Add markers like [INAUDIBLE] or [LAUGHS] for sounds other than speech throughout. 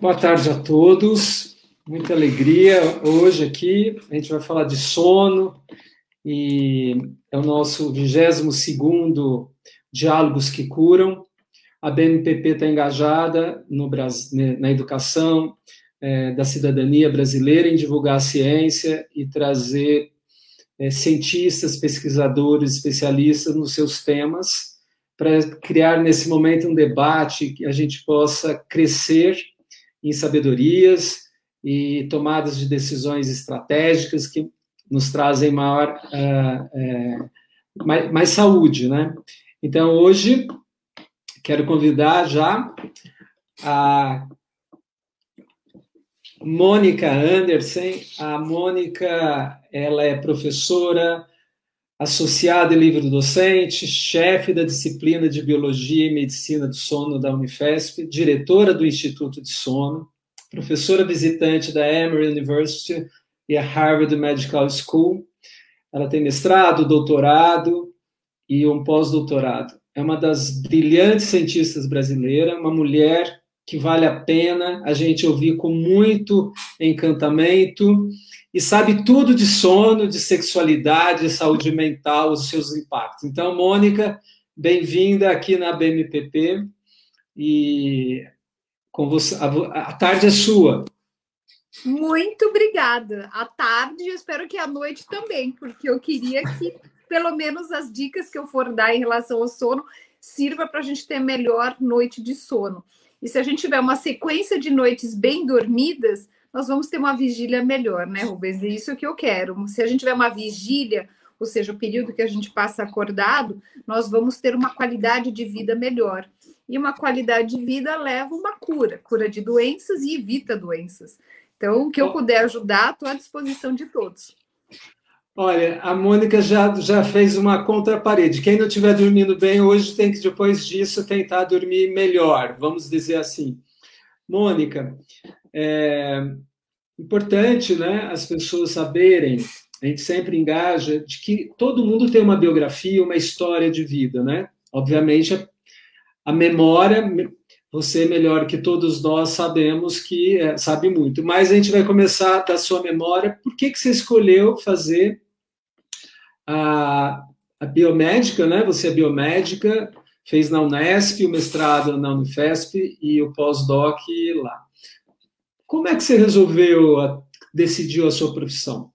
Boa tarde a todos. Muita alegria hoje aqui. A gente vai falar de sono e é o nosso 22º Diálogos que Curam. A BNPP está engajada no Brasil, na educação é, da cidadania brasileira em divulgar a ciência e trazer é, cientistas, pesquisadores, especialistas nos seus temas para criar nesse momento um debate que a gente possa crescer em sabedorias e tomadas de decisões estratégicas que nos trazem maior uh, é, mais, mais, saúde, né? Então hoje quero convidar já a Mônica Anderson. A Mônica ela é professora associada e livre-docente, chefe da disciplina de Biologia e Medicina do Sono da Unifesp, diretora do Instituto de Sono, professora visitante da Emory University e a Harvard Medical School. Ela tem mestrado, doutorado e um pós-doutorado. É uma das brilhantes cientistas brasileiras, uma mulher que vale a pena a gente ouvir com muito encantamento e sabe tudo de sono, de sexualidade, de saúde mental, os seus impactos. Então, Mônica, bem-vinda aqui na BMPP e com você, a, a tarde é sua. Muito obrigada. A tarde, espero que a noite também, porque eu queria que pelo menos as dicas que eu for dar em relação ao sono sirva para a gente ter melhor noite de sono. E se a gente tiver uma sequência de noites bem dormidas, nós vamos ter uma vigília melhor, né, Rubens? É isso que eu quero. Se a gente tiver uma vigília, ou seja, o período que a gente passa acordado, nós vamos ter uma qualidade de vida melhor. E uma qualidade de vida leva uma cura, cura de doenças e evita doenças. Então, o que eu puder ajudar, estou à disposição de todos. Olha, a Mônica já, já fez uma contraparede. Quem não estiver dormindo bem hoje tem que, depois disso, tentar dormir melhor, vamos dizer assim. Mônica, é importante né, as pessoas saberem, a gente sempre engaja, de que todo mundo tem uma biografia, uma história de vida, né? Obviamente, a, a memória, você melhor que todos nós sabemos que é, sabe muito, mas a gente vai começar da sua memória. Por que, que você escolheu fazer a, a biomédica, né? Você é biomédica, fez na Unesp, o mestrado na Unifesp e o pós-doc lá. Como é que você resolveu, a, decidiu a sua profissão?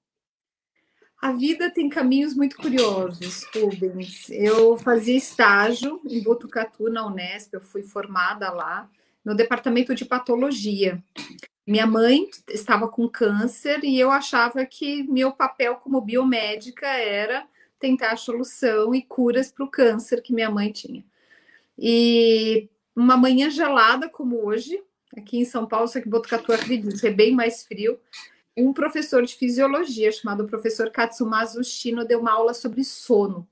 A vida tem caminhos muito curiosos, Rubens. Eu fazia estágio em Botucatu, na Unesp, eu fui formada lá, no departamento de patologia. Minha mãe estava com câncer e eu achava que meu papel como biomédica era tentar a solução e curas para o câncer que minha mãe tinha. E uma manhã gelada como hoje, aqui em São Paulo, só que Botucatu, acredito, é bem mais frio, um professor de fisiologia chamado professor Katsumazu Shino deu uma aula sobre sono.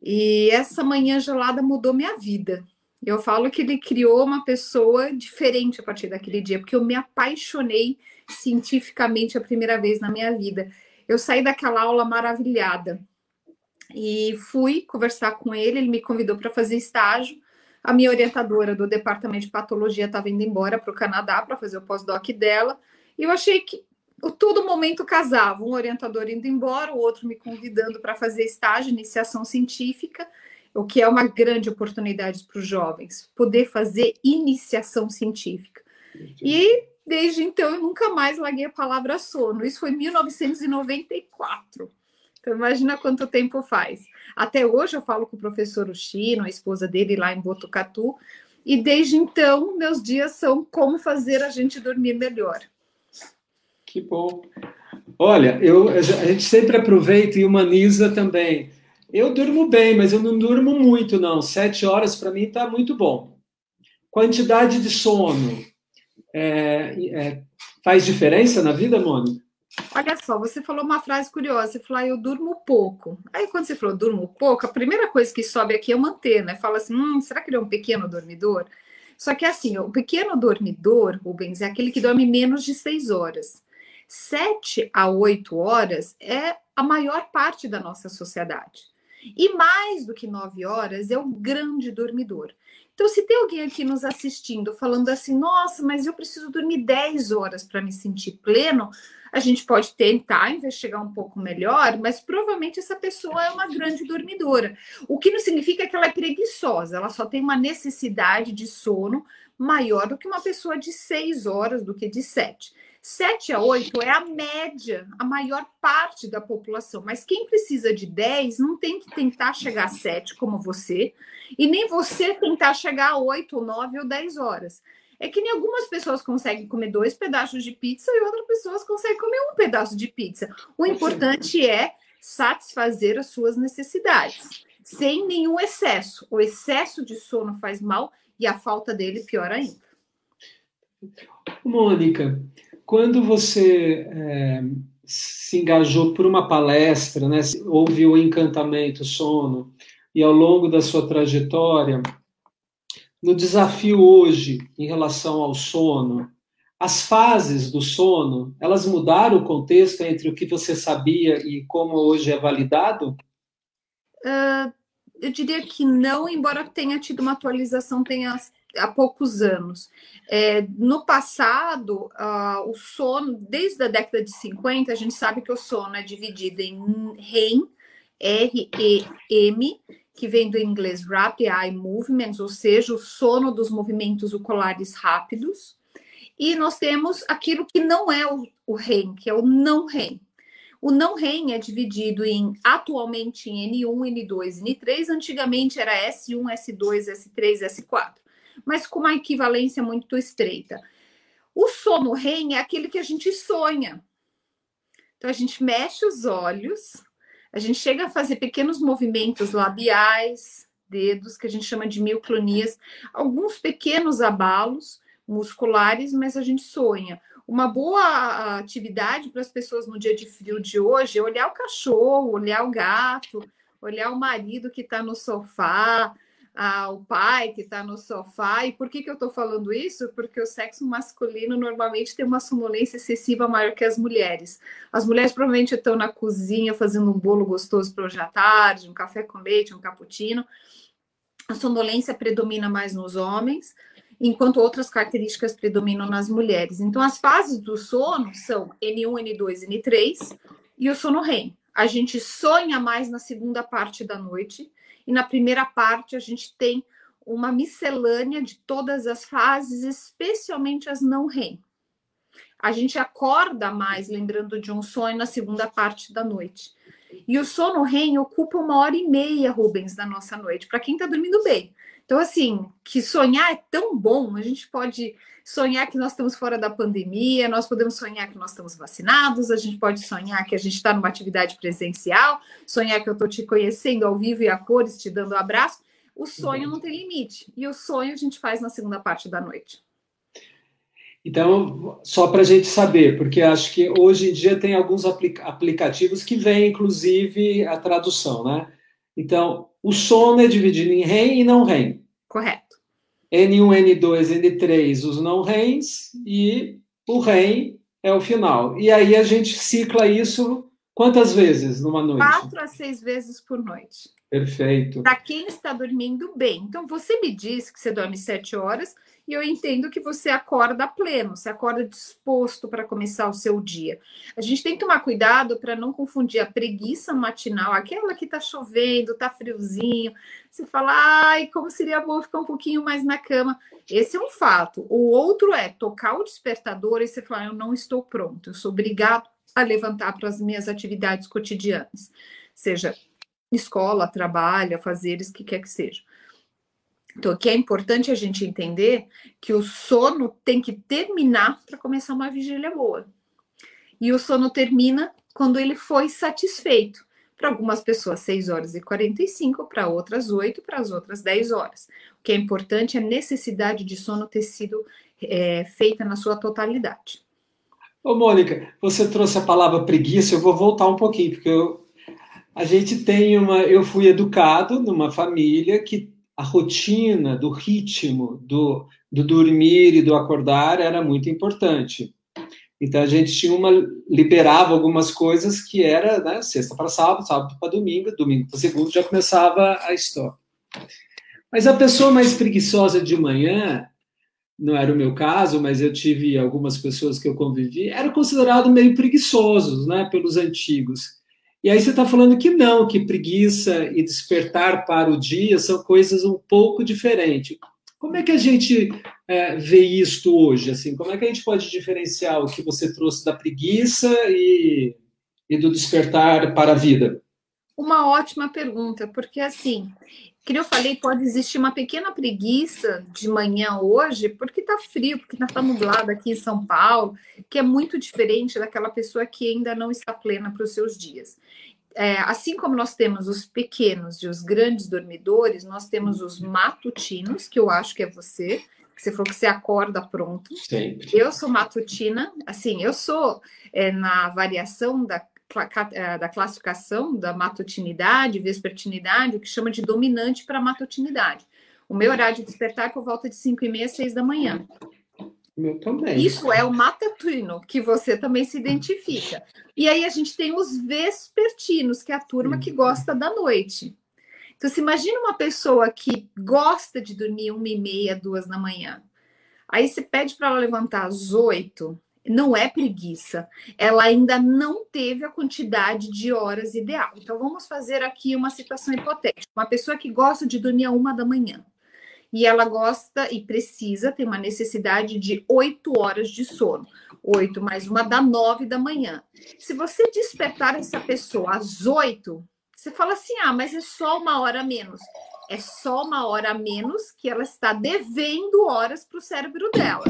E essa manhã gelada mudou minha vida. Eu falo que ele criou uma pessoa diferente a partir daquele dia, porque eu me apaixonei cientificamente a primeira vez na minha vida. Eu saí daquela aula maravilhada e fui conversar com ele. Ele me convidou para fazer estágio. A minha orientadora do departamento de patologia estava indo embora para o Canadá para fazer o pós-doc dela. E eu achei que todo momento casava, um orientador indo embora, o outro me convidando para fazer estágio, iniciação científica, o que é uma grande oportunidade para os jovens, poder fazer iniciação científica. E desde então eu nunca mais larguei a palavra sono. Isso foi em 1994. Então, imagina quanto tempo faz. Até hoje eu falo com o professor Uchino, a esposa dele lá em Botucatu, e desde então meus dias são como fazer a gente dormir melhor. Que bom. Olha, eu, a gente sempre aproveita e humaniza também. Eu durmo bem, mas eu não durmo muito, não. Sete horas para mim está muito bom. Quantidade de sono é, é, faz diferença na vida, Mônica? Olha só, você falou uma frase curiosa, você falou, ah, eu durmo pouco. Aí quando você falou durmo pouco, a primeira coisa que sobe aqui é manter, né? Fala assim, hum, será que ele é um pequeno dormidor? Só que assim, o pequeno dormidor, Rubens, é aquele que dorme menos de seis horas. Sete a oito horas é a maior parte da nossa sociedade. E mais do que nove horas é o grande dormidor. Então, se tem alguém aqui nos assistindo falando assim, nossa, mas eu preciso dormir 10 horas para me sentir pleno, a gente pode tentar investigar um pouco melhor, mas provavelmente essa pessoa é uma grande dormidora. O que não significa que ela é preguiçosa, ela só tem uma necessidade de sono maior do que uma pessoa de 6 horas, do que de 7. 7 a 8 é a média, a maior parte da população. Mas quem precisa de 10 não tem que tentar chegar a 7 como você, e nem você tentar chegar a 8, ou 9 ou 10 horas. É que nem algumas pessoas conseguem comer dois pedaços de pizza e outras pessoas conseguem comer um pedaço de pizza. O importante é satisfazer as suas necessidades, sem nenhum excesso. O excesso de sono faz mal e a falta dele pior ainda. Mônica, quando você é, se engajou por uma palestra, né, houve o encantamento sono, e ao longo da sua trajetória, no desafio hoje em relação ao sono, as fases do sono, elas mudaram o contexto entre o que você sabia e como hoje é validado? Uh, eu diria que não, embora tenha tido uma atualização, tenha há poucos anos. É, no passado, uh, o sono, desde a década de 50, a gente sabe que o sono é dividido em REM, R-E-M, que vem do inglês Rapid Eye Movements, ou seja, o sono dos movimentos oculares rápidos. E nós temos aquilo que não é o, o REM, que é o não REM. O não REM é dividido em atualmente em N1, N2, N3, antigamente era S1, S2, S3, S4 mas com uma equivalência muito estreita. O sono REM é aquele que a gente sonha. Então a gente mexe os olhos, a gente chega a fazer pequenos movimentos labiais, dedos, que a gente chama de mioclonias, alguns pequenos abalos musculares, mas a gente sonha. Uma boa atividade para as pessoas no dia de frio de hoje é olhar o cachorro, olhar o gato, olhar o marido que está no sofá, ao pai que está no sofá. E por que, que eu estou falando isso? Porque o sexo masculino normalmente tem uma sonolência excessiva maior que as mulheres. As mulheres provavelmente estão na cozinha fazendo um bolo gostoso para hoje à tarde, um café com leite, um cappuccino. A sonolência predomina mais nos homens, enquanto outras características predominam nas mulheres. Então, as fases do sono são N1, N2, N3 e o sono REM. A gente sonha mais na segunda parte da noite e na primeira parte a gente tem uma miscelânea de todas as fases, especialmente as não REM. A gente acorda mais lembrando de um sonho na segunda parte da noite. E o sono REM ocupa uma hora e meia, Rubens, da nossa noite, para quem está dormindo bem. Então, assim, que sonhar é tão bom, a gente pode sonhar que nós estamos fora da pandemia, nós podemos sonhar que nós estamos vacinados, a gente pode sonhar que a gente está numa atividade presencial, sonhar que eu estou te conhecendo ao vivo e a cores, te dando um abraço. O sonho uhum. não tem limite. E o sonho a gente faz na segunda parte da noite. Então, só para a gente saber, porque acho que hoje em dia tem alguns aplicativos que vêm, inclusive, a tradução, né? Então, o sono é dividido em REM e não REM. Correto. N1, N2, N3, os não REMs, e o REM é o final. E aí a gente cicla isso quantas vezes numa noite? Quatro a seis vezes por noite. Perfeito. Para quem está dormindo bem. Então, você me disse que você dorme sete horas, e eu entendo que você acorda pleno, você acorda disposto para começar o seu dia. A gente tem que tomar cuidado para não confundir a preguiça matinal, aquela que está chovendo, está friozinho, você fala, ai, como seria bom ficar um pouquinho mais na cama. Esse é um fato. O outro é tocar o despertador e você falar, eu não estou pronto, eu sou obrigado a levantar para as minhas atividades cotidianas, seja escola, trabalho, fazeres, que quer que seja. Então, que é importante a gente entender que o sono tem que terminar para começar uma vigília boa. E o sono termina quando ele foi satisfeito. Para algumas pessoas, 6 horas e 45, para outras 8, para as outras 10 horas. O que é importante é a necessidade de sono ter sido é, feita na sua totalidade. Ô, Mônica, você trouxe a palavra preguiça, eu vou voltar um pouquinho, porque eu, a gente tem uma. Eu fui educado numa família que a rotina do ritmo do, do dormir e do acordar era muito importante. Então a gente tinha uma liberava algumas coisas que era né, sexta para sábado, sábado para domingo, domingo para segundo já começava a história. Mas a pessoa mais preguiçosa de manhã, não era o meu caso, mas eu tive algumas pessoas que eu convivi, era considerado meio preguiçosos, né, pelos antigos. E aí você está falando que não, que preguiça e despertar para o dia são coisas um pouco diferentes. Como é que a gente é, vê isto hoje? Assim, como é que a gente pode diferenciar o que você trouxe da preguiça e, e do despertar para a vida? Uma ótima pergunta, porque assim, que eu falei, pode existir uma pequena preguiça de manhã hoje, porque está frio, porque está nublado aqui em São Paulo, que é muito diferente daquela pessoa que ainda não está plena para os seus dias. É, assim como nós temos os pequenos e os grandes dormidores, nós temos os matutinos, que eu acho que é você, que você falou que você acorda pronto. Sempre. Eu sou matutina, assim, eu sou é, na variação da da classificação da matutinidade, vespertinidade, o que chama de dominante para matutinidade. O meu horário de despertar é por volta de 5 e meia, 6 da manhã. Meu também. Isso é o matutino, que você também se identifica. E aí a gente tem os vespertinos, que é a turma que gosta da noite. Então, se imagina uma pessoa que gosta de dormir uma e meia, duas da manhã. Aí você pede para ela levantar às oito, não é preguiça, ela ainda não teve a quantidade de horas ideal. Então, vamos fazer aqui uma situação hipotética: uma pessoa que gosta de dormir a uma da manhã e ela gosta e precisa, tem uma necessidade de oito horas de sono. Oito mais uma dá nove da manhã. Se você despertar essa pessoa às oito, você fala assim: ah, mas é só uma hora a menos. É só uma hora a menos que ela está devendo horas para o cérebro dela.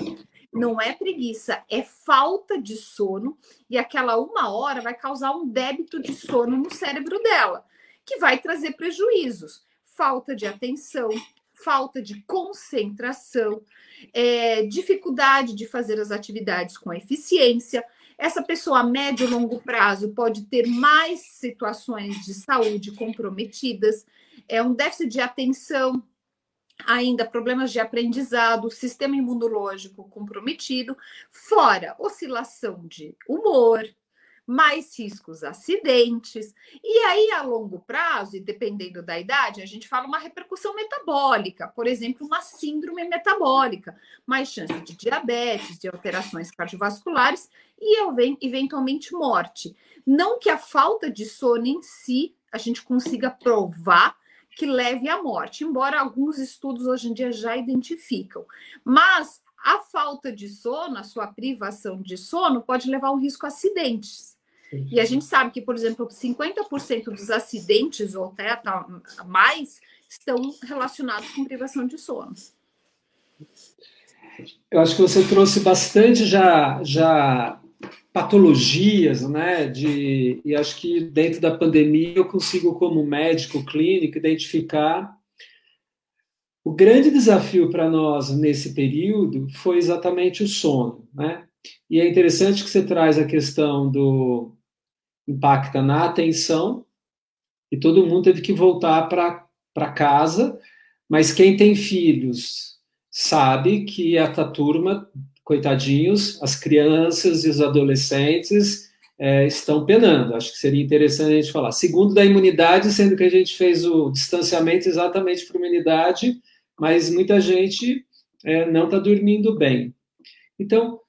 Não é preguiça, é falta de sono, e aquela uma hora vai causar um débito de sono no cérebro dela, que vai trazer prejuízos. Falta de atenção, falta de concentração, é, dificuldade de fazer as atividades com eficiência. Essa pessoa a médio e longo prazo pode ter mais situações de saúde comprometidas, é um déficit de atenção, ainda problemas de aprendizado, sistema imunológico comprometido, fora oscilação de humor, mais riscos acidentes. E aí, a longo prazo, e dependendo da idade, a gente fala uma repercussão metabólica, por exemplo, uma síndrome metabólica, mais chance de diabetes, de alterações cardiovasculares e eventualmente morte. Não que a falta de sono em si a gente consiga provar que leve à morte, embora alguns estudos hoje em dia já identificam. Mas a falta de sono, a sua privação de sono, pode levar a um risco a acidentes. E a gente sabe que, por exemplo, 50% dos acidentes, ou até mais, estão relacionados com privação de sono. Eu acho que você trouxe bastante já, já patologias, né? De, e acho que dentro da pandemia eu consigo, como médico clínico, identificar o grande desafio para nós nesse período foi exatamente o sono, né? E é interessante que você traz a questão do impacta na atenção e todo mundo teve que voltar para casa, mas quem tem filhos sabe que essa turma coitadinhos, as crianças e os adolescentes é, estão penando. Acho que seria interessante a gente falar. Segundo, da imunidade, sendo que a gente fez o distanciamento exatamente para imunidade, mas muita gente é, não está dormindo bem. Então,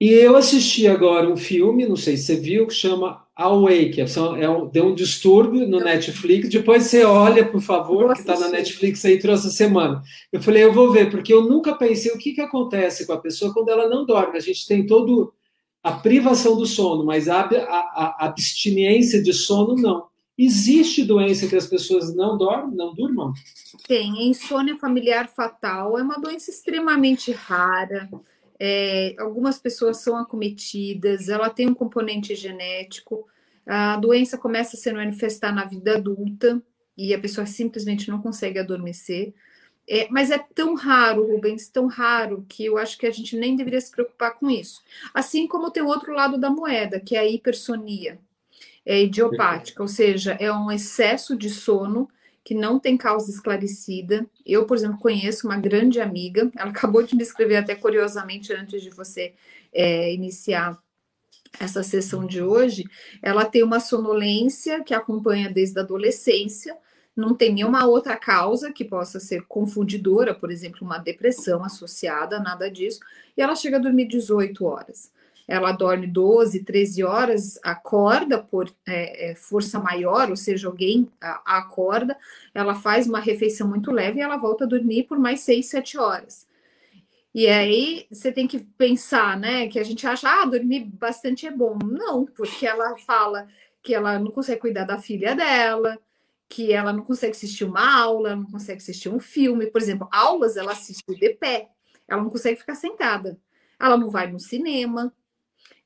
e eu assisti agora um filme, não sei se você viu, que chama Awake. É um, deu um distúrbio no Netflix. Depois você olha, por favor, que está na Netflix aí trouxe essa semana. Eu falei, eu vou ver, porque eu nunca pensei o que, que acontece com a pessoa quando ela não dorme. A gente tem todo a privação do sono, mas a, a, a abstinência de sono não. Existe doença que as pessoas não dormem, não durmam? Tem. insônia familiar fatal é uma doença extremamente rara é, algumas pessoas são acometidas, ela tem um componente genético, a doença começa a se manifestar na vida adulta e a pessoa simplesmente não consegue adormecer. É, mas é tão raro, Rubens, tão raro, que eu acho que a gente nem deveria se preocupar com isso. Assim como tem o outro lado da moeda, que é a hipersonia, é idiopática, ou seja, é um excesso de sono que não tem causa esclarecida. Eu, por exemplo, conheço uma grande amiga, ela acabou de me escrever até curiosamente antes de você é, iniciar essa sessão de hoje. Ela tem uma sonolência que acompanha desde a adolescência, não tem nenhuma outra causa que possa ser confundidora, por exemplo, uma depressão associada, nada disso, e ela chega a dormir 18 horas. Ela dorme 12, 13 horas, acorda por é, é, força maior, ou seja, alguém a, a acorda, ela faz uma refeição muito leve e ela volta a dormir por mais 6, 7 horas. E aí você tem que pensar, né? Que a gente acha, ah, dormir bastante é bom. Não, porque ela fala que ela não consegue cuidar da filha dela, que ela não consegue assistir uma aula, não consegue assistir um filme. Por exemplo, aulas ela assiste de pé, ela não consegue ficar sentada. Ela não vai no cinema,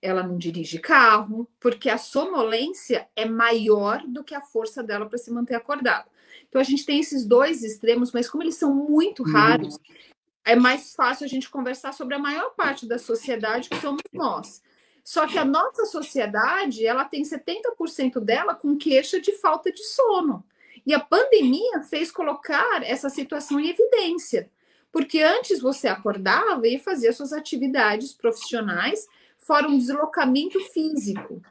ela não dirige carro, porque a sonolência é maior do que a força dela para se manter acordada. Então a gente tem esses dois extremos, mas como eles são muito uhum. raros, uhum. é mais fácil a gente conversar sobre a maior parte da sociedade que somos nós. Só que a nossa sociedade, ela tem 70% dela com queixa de falta de sono. E a pandemia fez colocar essa situação em evidência. Porque antes você acordava e fazia suas atividades profissionais, fora um deslocamento físico.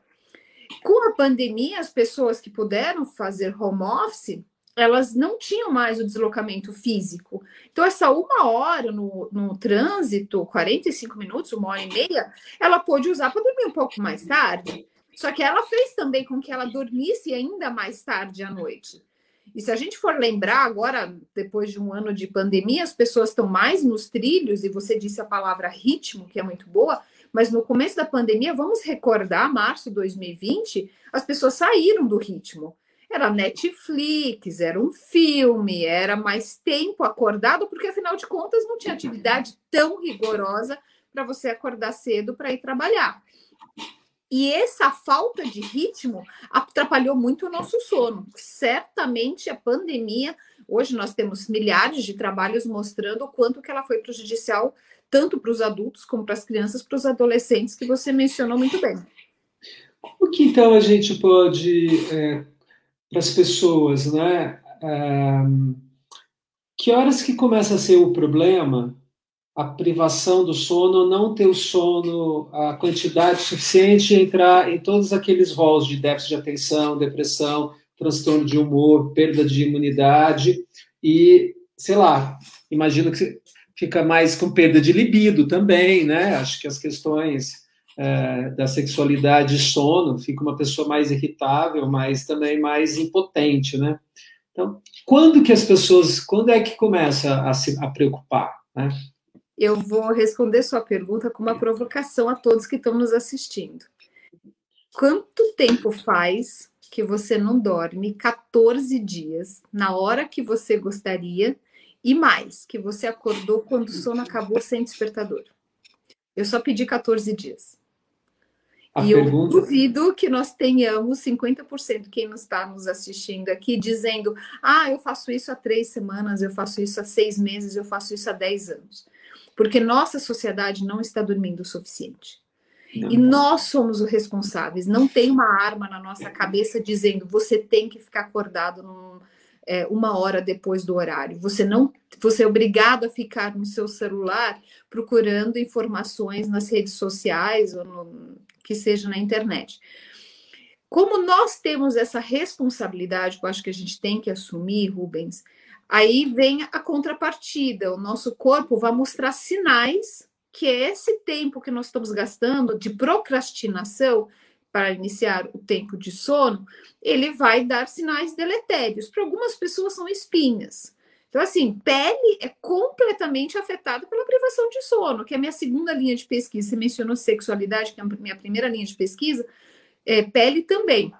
Com a pandemia, as pessoas que puderam fazer home office elas não tinham mais o deslocamento físico. Então, essa uma hora no, no trânsito, 45 minutos, uma hora e meia, ela pôde usar para dormir um pouco mais tarde. Só que ela fez também com que ela dormisse ainda mais tarde à noite. E se a gente for lembrar agora, depois de um ano de pandemia, as pessoas estão mais nos trilhos, e você disse a palavra ritmo, que é muito boa, mas no começo da pandemia, vamos recordar, março de 2020, as pessoas saíram do ritmo. Era Netflix, era um filme, era mais tempo acordado, porque afinal de contas não tinha atividade tão rigorosa para você acordar cedo para ir trabalhar. E essa falta de ritmo atrapalhou muito o nosso sono. Certamente a pandemia, hoje nós temos milhares de trabalhos mostrando o quanto que ela foi prejudicial tanto para os adultos como para as crianças, para os adolescentes, que você mencionou muito bem. Como que então a gente pode é para as pessoas, né? que horas que começa a ser o problema? A privação do sono, não ter o sono, a quantidade suficiente entrar em todos aqueles rolos de déficit de atenção, depressão, transtorno de humor, perda de imunidade e, sei lá, imagino que fica mais com perda de libido também, né? Acho que as questões é, da sexualidade e sono, fica uma pessoa mais irritável, mas também mais impotente, né? Então, quando que as pessoas, quando é que começa a se a preocupar, né? Eu vou responder sua pergunta com uma provocação a todos que estão nos assistindo. Quanto tempo faz que você não dorme 14 dias na hora que você gostaria e mais, que você acordou quando o sono acabou sem despertador? Eu só pedi 14 dias. A e pergunta... eu duvido que nós tenhamos 50% quem está nos assistindo aqui dizendo: ah, eu faço isso há três semanas, eu faço isso há seis meses, eu faço isso há dez anos. Porque nossa sociedade não está dormindo o suficiente. Não. E nós somos os responsáveis. Não tem uma arma na nossa cabeça dizendo você tem que ficar acordado num, é, uma hora depois do horário. Você não, você é obrigado a ficar no seu celular procurando informações nas redes sociais ou no, que seja na internet. Como nós temos essa responsabilidade, que eu acho que a gente tem que assumir, Rubens, aí vem a contrapartida. O nosso corpo vai mostrar sinais que é esse tempo que nós estamos gastando de procrastinação para iniciar o tempo de sono, ele vai dar sinais deletérios. Para algumas pessoas são espinhas. Então, assim, pele é completamente afetada pela privação de sono, que é a minha segunda linha de pesquisa. Você mencionou sexualidade, que é a minha primeira linha de pesquisa, é, pele também.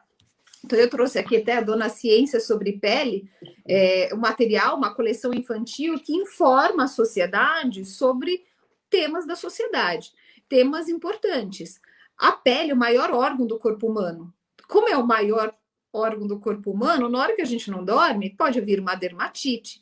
Então, eu trouxe aqui até a Dona Ciência sobre pele, é, um material, uma coleção infantil que informa a sociedade sobre temas da sociedade, temas importantes. A pele, o maior órgão do corpo humano. Como é o maior órgão do corpo humano, na hora que a gente não dorme, pode vir uma dermatite,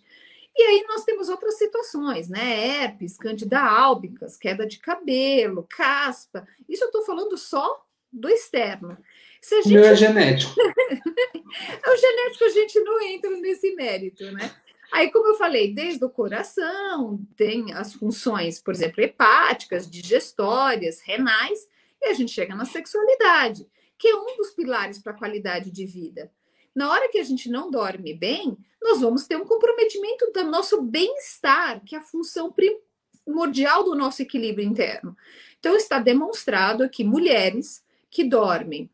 e aí nós temos outras situações, né? Herpes, candida albicans, queda de cabelo, caspa. Isso eu estou falando só do externo. Gente... O meu é genético. é [LAUGHS] o genético, a gente não entra nesse mérito, né? Aí, como eu falei, desde o coração, tem as funções, por exemplo, hepáticas, digestórias, renais, e a gente chega na sexualidade, que é um dos pilares para a qualidade de vida. Na hora que a gente não dorme bem, nós vamos ter um comprometimento do nosso bem-estar, que é a função primordial do nosso equilíbrio interno. Então, está demonstrado que mulheres que dormem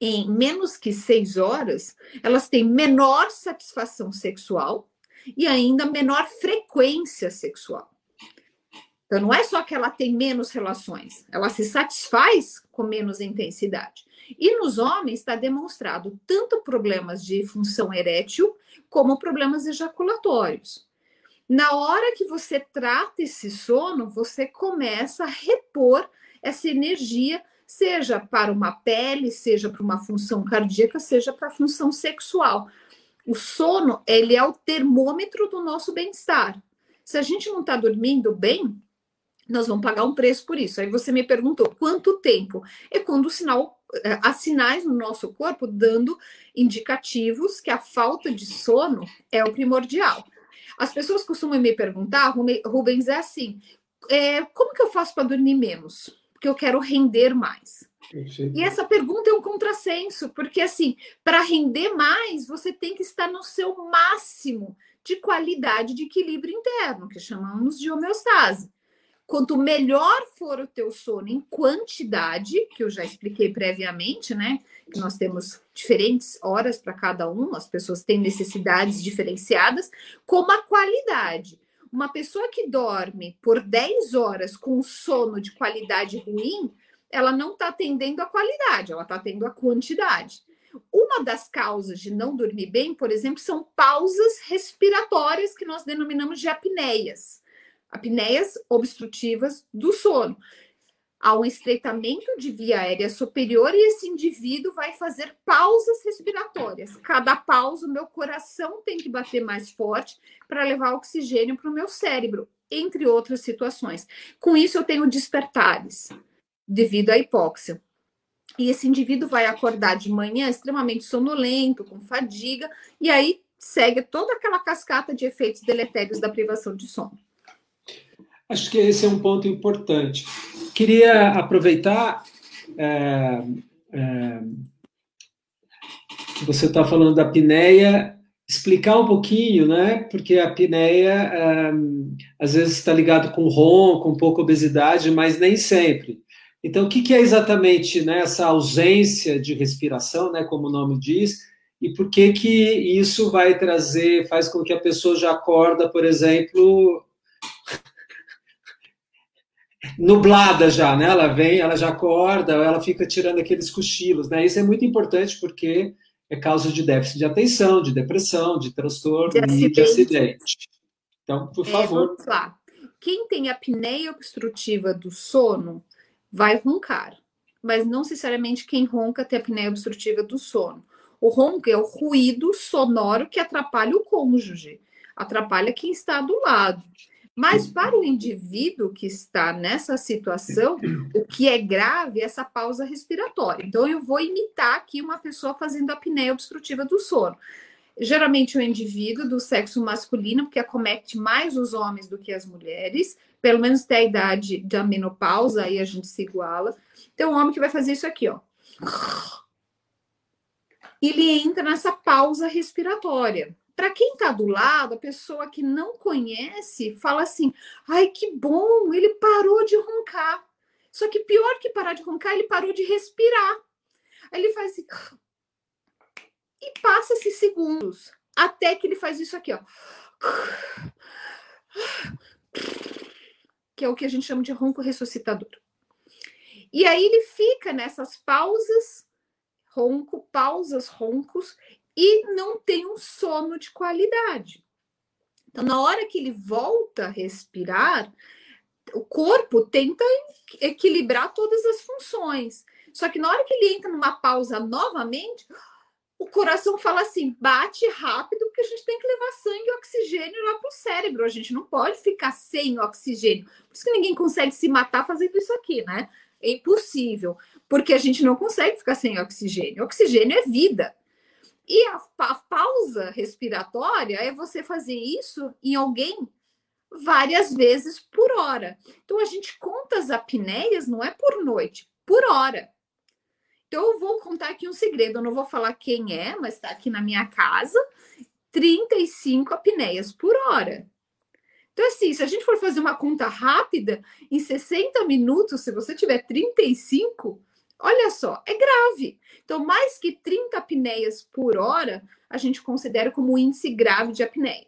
em menos que seis horas, elas têm menor satisfação sexual e ainda menor frequência sexual. Então, não é só que ela tem menos relações, ela se satisfaz com menos intensidade. E nos homens está demonstrado tanto problemas de função erétil como problemas ejaculatórios. Na hora que você trata esse sono, você começa a repor essa energia seja para uma pele, seja para uma função cardíaca, seja para a função sexual. O sono, ele é o termômetro do nosso bem-estar. Se a gente não está dormindo bem, nós vamos pagar um preço por isso. Aí você me perguntou quanto tempo? É quando o sinal, eh, há sinais no nosso corpo dando indicativos que a falta de sono é o primordial. As pessoas costumam me perguntar, Rubens, é assim: é, como que eu faço para dormir menos? porque eu quero render mais. E essa pergunta é um contrassenso, porque assim, para render mais, você tem que estar no seu máximo de qualidade de equilíbrio interno, que chamamos de homeostase. Quanto melhor for o teu sono em quantidade, que eu já expliquei previamente, né? Que nós temos diferentes horas para cada um, as pessoas têm necessidades diferenciadas, como a qualidade uma pessoa que dorme por 10 horas com sono de qualidade ruim, ela não está atendendo a qualidade, ela está atendendo a quantidade. Uma das causas de não dormir bem, por exemplo, são pausas respiratórias que nós denominamos de apneias. Apneias obstrutivas do sono há um estreitamento de via aérea superior e esse indivíduo vai fazer pausas respiratórias. Cada pausa, o meu coração tem que bater mais forte para levar oxigênio para o meu cérebro, entre outras situações. Com isso, eu tenho despertares devido à hipóxia. E esse indivíduo vai acordar de manhã extremamente sonolento, com fadiga, e aí segue toda aquela cascata de efeitos deletérios da privação de sono. Acho que esse é um ponto importante. Queria aproveitar. É, é, você está falando da apneia, explicar um pouquinho, né? Porque a apneia é, às vezes está ligado com ronco, um pouco obesidade, mas nem sempre. Então, o que, que é exatamente né, essa ausência de respiração, né, como o nome diz, e por que que isso vai trazer, faz com que a pessoa já acorda, por exemplo, nublada já, né? Ela vem, ela já acorda, ela fica tirando aqueles cochilos, né? Isso é muito importante porque é causa de déficit de atenção, de depressão, de transtorno de e de acidente. Então, por é, favor. Vamos lá. Quem tem apneia obstrutiva do sono vai roncar, mas não necessariamente quem ronca tem apneia obstrutiva do sono. O ronco é o ruído sonoro que atrapalha o cônjuge, atrapalha quem está do lado. Mas para o indivíduo que está nessa situação, o que é grave é essa pausa respiratória. Então, eu vou imitar aqui uma pessoa fazendo apneia obstrutiva do sono. Geralmente, o indivíduo do sexo masculino, porque acomete mais os homens do que as mulheres, pelo menos até a idade da menopausa, aí a gente se iguala. Então, o homem que vai fazer isso aqui, ó. Ele entra nessa pausa respiratória. Para quem está do lado, a pessoa que não conhece fala assim: ai, que bom, ele parou de roncar. Só que pior que parar de roncar, ele parou de respirar. Aí ele faz assim. E passa-se segundos. Até que ele faz isso aqui, ó. Que é o que a gente chama de ronco ressuscitador. E aí ele fica nessas pausas, ronco, pausas, roncos, e não tem um sono de qualidade. Então, na hora que ele volta a respirar, o corpo tenta equilibrar todas as funções. Só que na hora que ele entra numa pausa novamente, o coração fala assim: bate rápido, porque a gente tem que levar sangue e oxigênio lá para o cérebro. A gente não pode ficar sem oxigênio. Por isso que ninguém consegue se matar fazendo isso aqui, né? É impossível. porque a gente não consegue ficar sem oxigênio. Oxigênio é vida. E a, a pausa respiratória é você fazer isso em alguém várias vezes por hora. Então a gente conta as apneias não é por noite, por hora. Então eu vou contar aqui um segredo, eu não vou falar quem é, mas está aqui na minha casa, 35 apneias por hora. Então, assim, se a gente for fazer uma conta rápida, em 60 minutos, se você tiver 35, olha só, é grave. Então, mais que 30 apneias por hora, a gente considera como índice grave de apneia.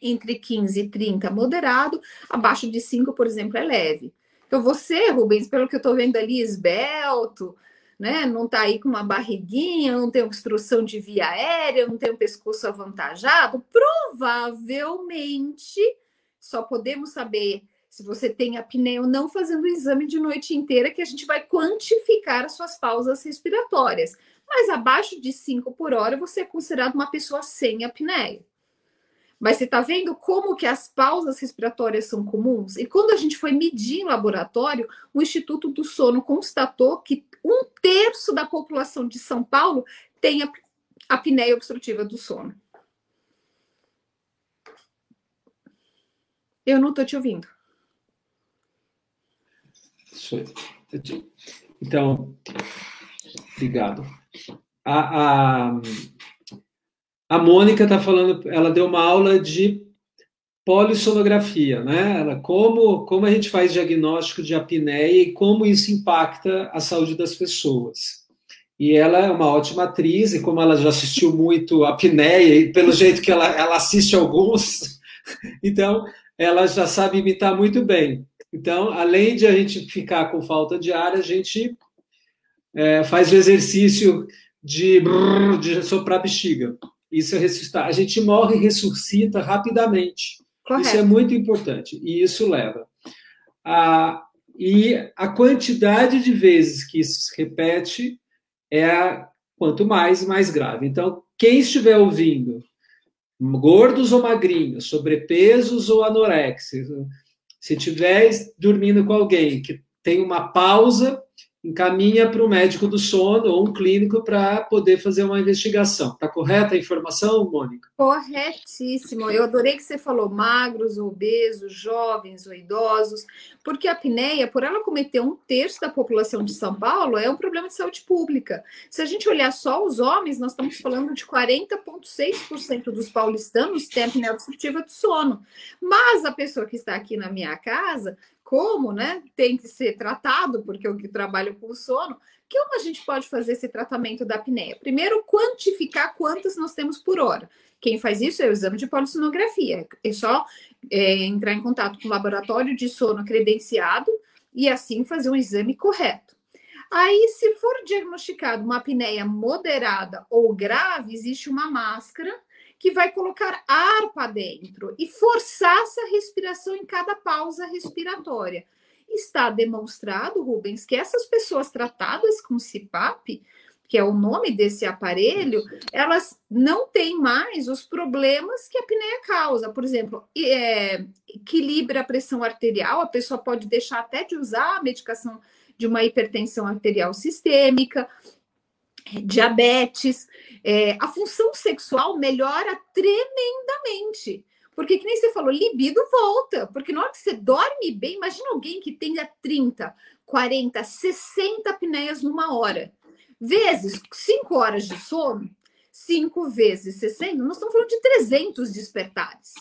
Entre 15 e 30, moderado, abaixo de 5, por exemplo, é leve. Então, você, Rubens, pelo que eu estou vendo ali, esbelto, né? Não está aí com uma barriguinha, não tem obstrução de via aérea, não tem um pescoço avantajado, provavelmente só podemos saber se você tem apneia ou não fazendo o exame de noite inteira, que a gente vai quantificar as suas pausas respiratórias. Mas abaixo de 5 por hora, você é considerado uma pessoa sem apneia. Mas você está vendo como que as pausas respiratórias são comuns? E quando a gente foi medir em laboratório, o Instituto do Sono constatou que um terço da população de São Paulo tem apneia obstrutiva do sono. Eu não estou te ouvindo. Então, obrigado. A, a, a Mônica está falando, ela deu uma aula de polissonografia, né? Ela, como, como a gente faz diagnóstico de apneia e como isso impacta a saúde das pessoas. E ela é uma ótima atriz, e como ela já assistiu muito apneia, e pelo jeito que ela, ela assiste alguns, [LAUGHS] então ela já sabe imitar muito bem. Então, além de a gente ficar com falta de ar, a gente é, faz o exercício de, brrr, de soprar bexiga. Isso é ressuscitar. A gente morre e ressuscita rapidamente. Correto. Isso é muito importante. E isso leva. A, e a quantidade de vezes que isso se repete é a, quanto mais, mais grave. Então, quem estiver ouvindo, gordos ou magrinhos, sobrepesos ou anoréxicos, se estiver dormindo com alguém que tem uma pausa encaminha para o médico do sono ou um clínico para poder fazer uma investigação. Está correta a informação, Mônica? Corretíssimo. Eu adorei que você falou magros, obesos, jovens ou idosos, porque a apneia, por ela cometer um terço da população de São Paulo, é um problema de saúde pública. Se a gente olhar só os homens, nós estamos falando de 40,6% dos paulistanos têm apneia obstrutiva do sono. Mas a pessoa que está aqui na minha casa como né, tem que ser tratado, porque eu trabalho com sono, como a gente pode fazer esse tratamento da apneia? Primeiro, quantificar quantas nós temos por hora. Quem faz isso é o exame de polissonografia. É só é, entrar em contato com o laboratório de sono credenciado e assim fazer um exame correto. Aí, se for diagnosticado uma apneia moderada ou grave, existe uma máscara que vai colocar ar para dentro e forçar essa respiração em cada pausa respiratória. Está demonstrado, Rubens, que essas pessoas tratadas com CPAP, que é o nome desse aparelho, elas não têm mais os problemas que a apneia causa. Por exemplo, é, equilibra a pressão arterial, a pessoa pode deixar até de usar a medicação de uma hipertensão arterial sistêmica, diabetes, é, a função sexual melhora tremendamente. Porque, que nem você falou, libido volta. Porque na hora que você dorme bem, imagina alguém que tenha 30, 40, 60 apneias numa hora. Vezes 5 horas de sono, 5 vezes 60, nós estamos falando de 300 despertares.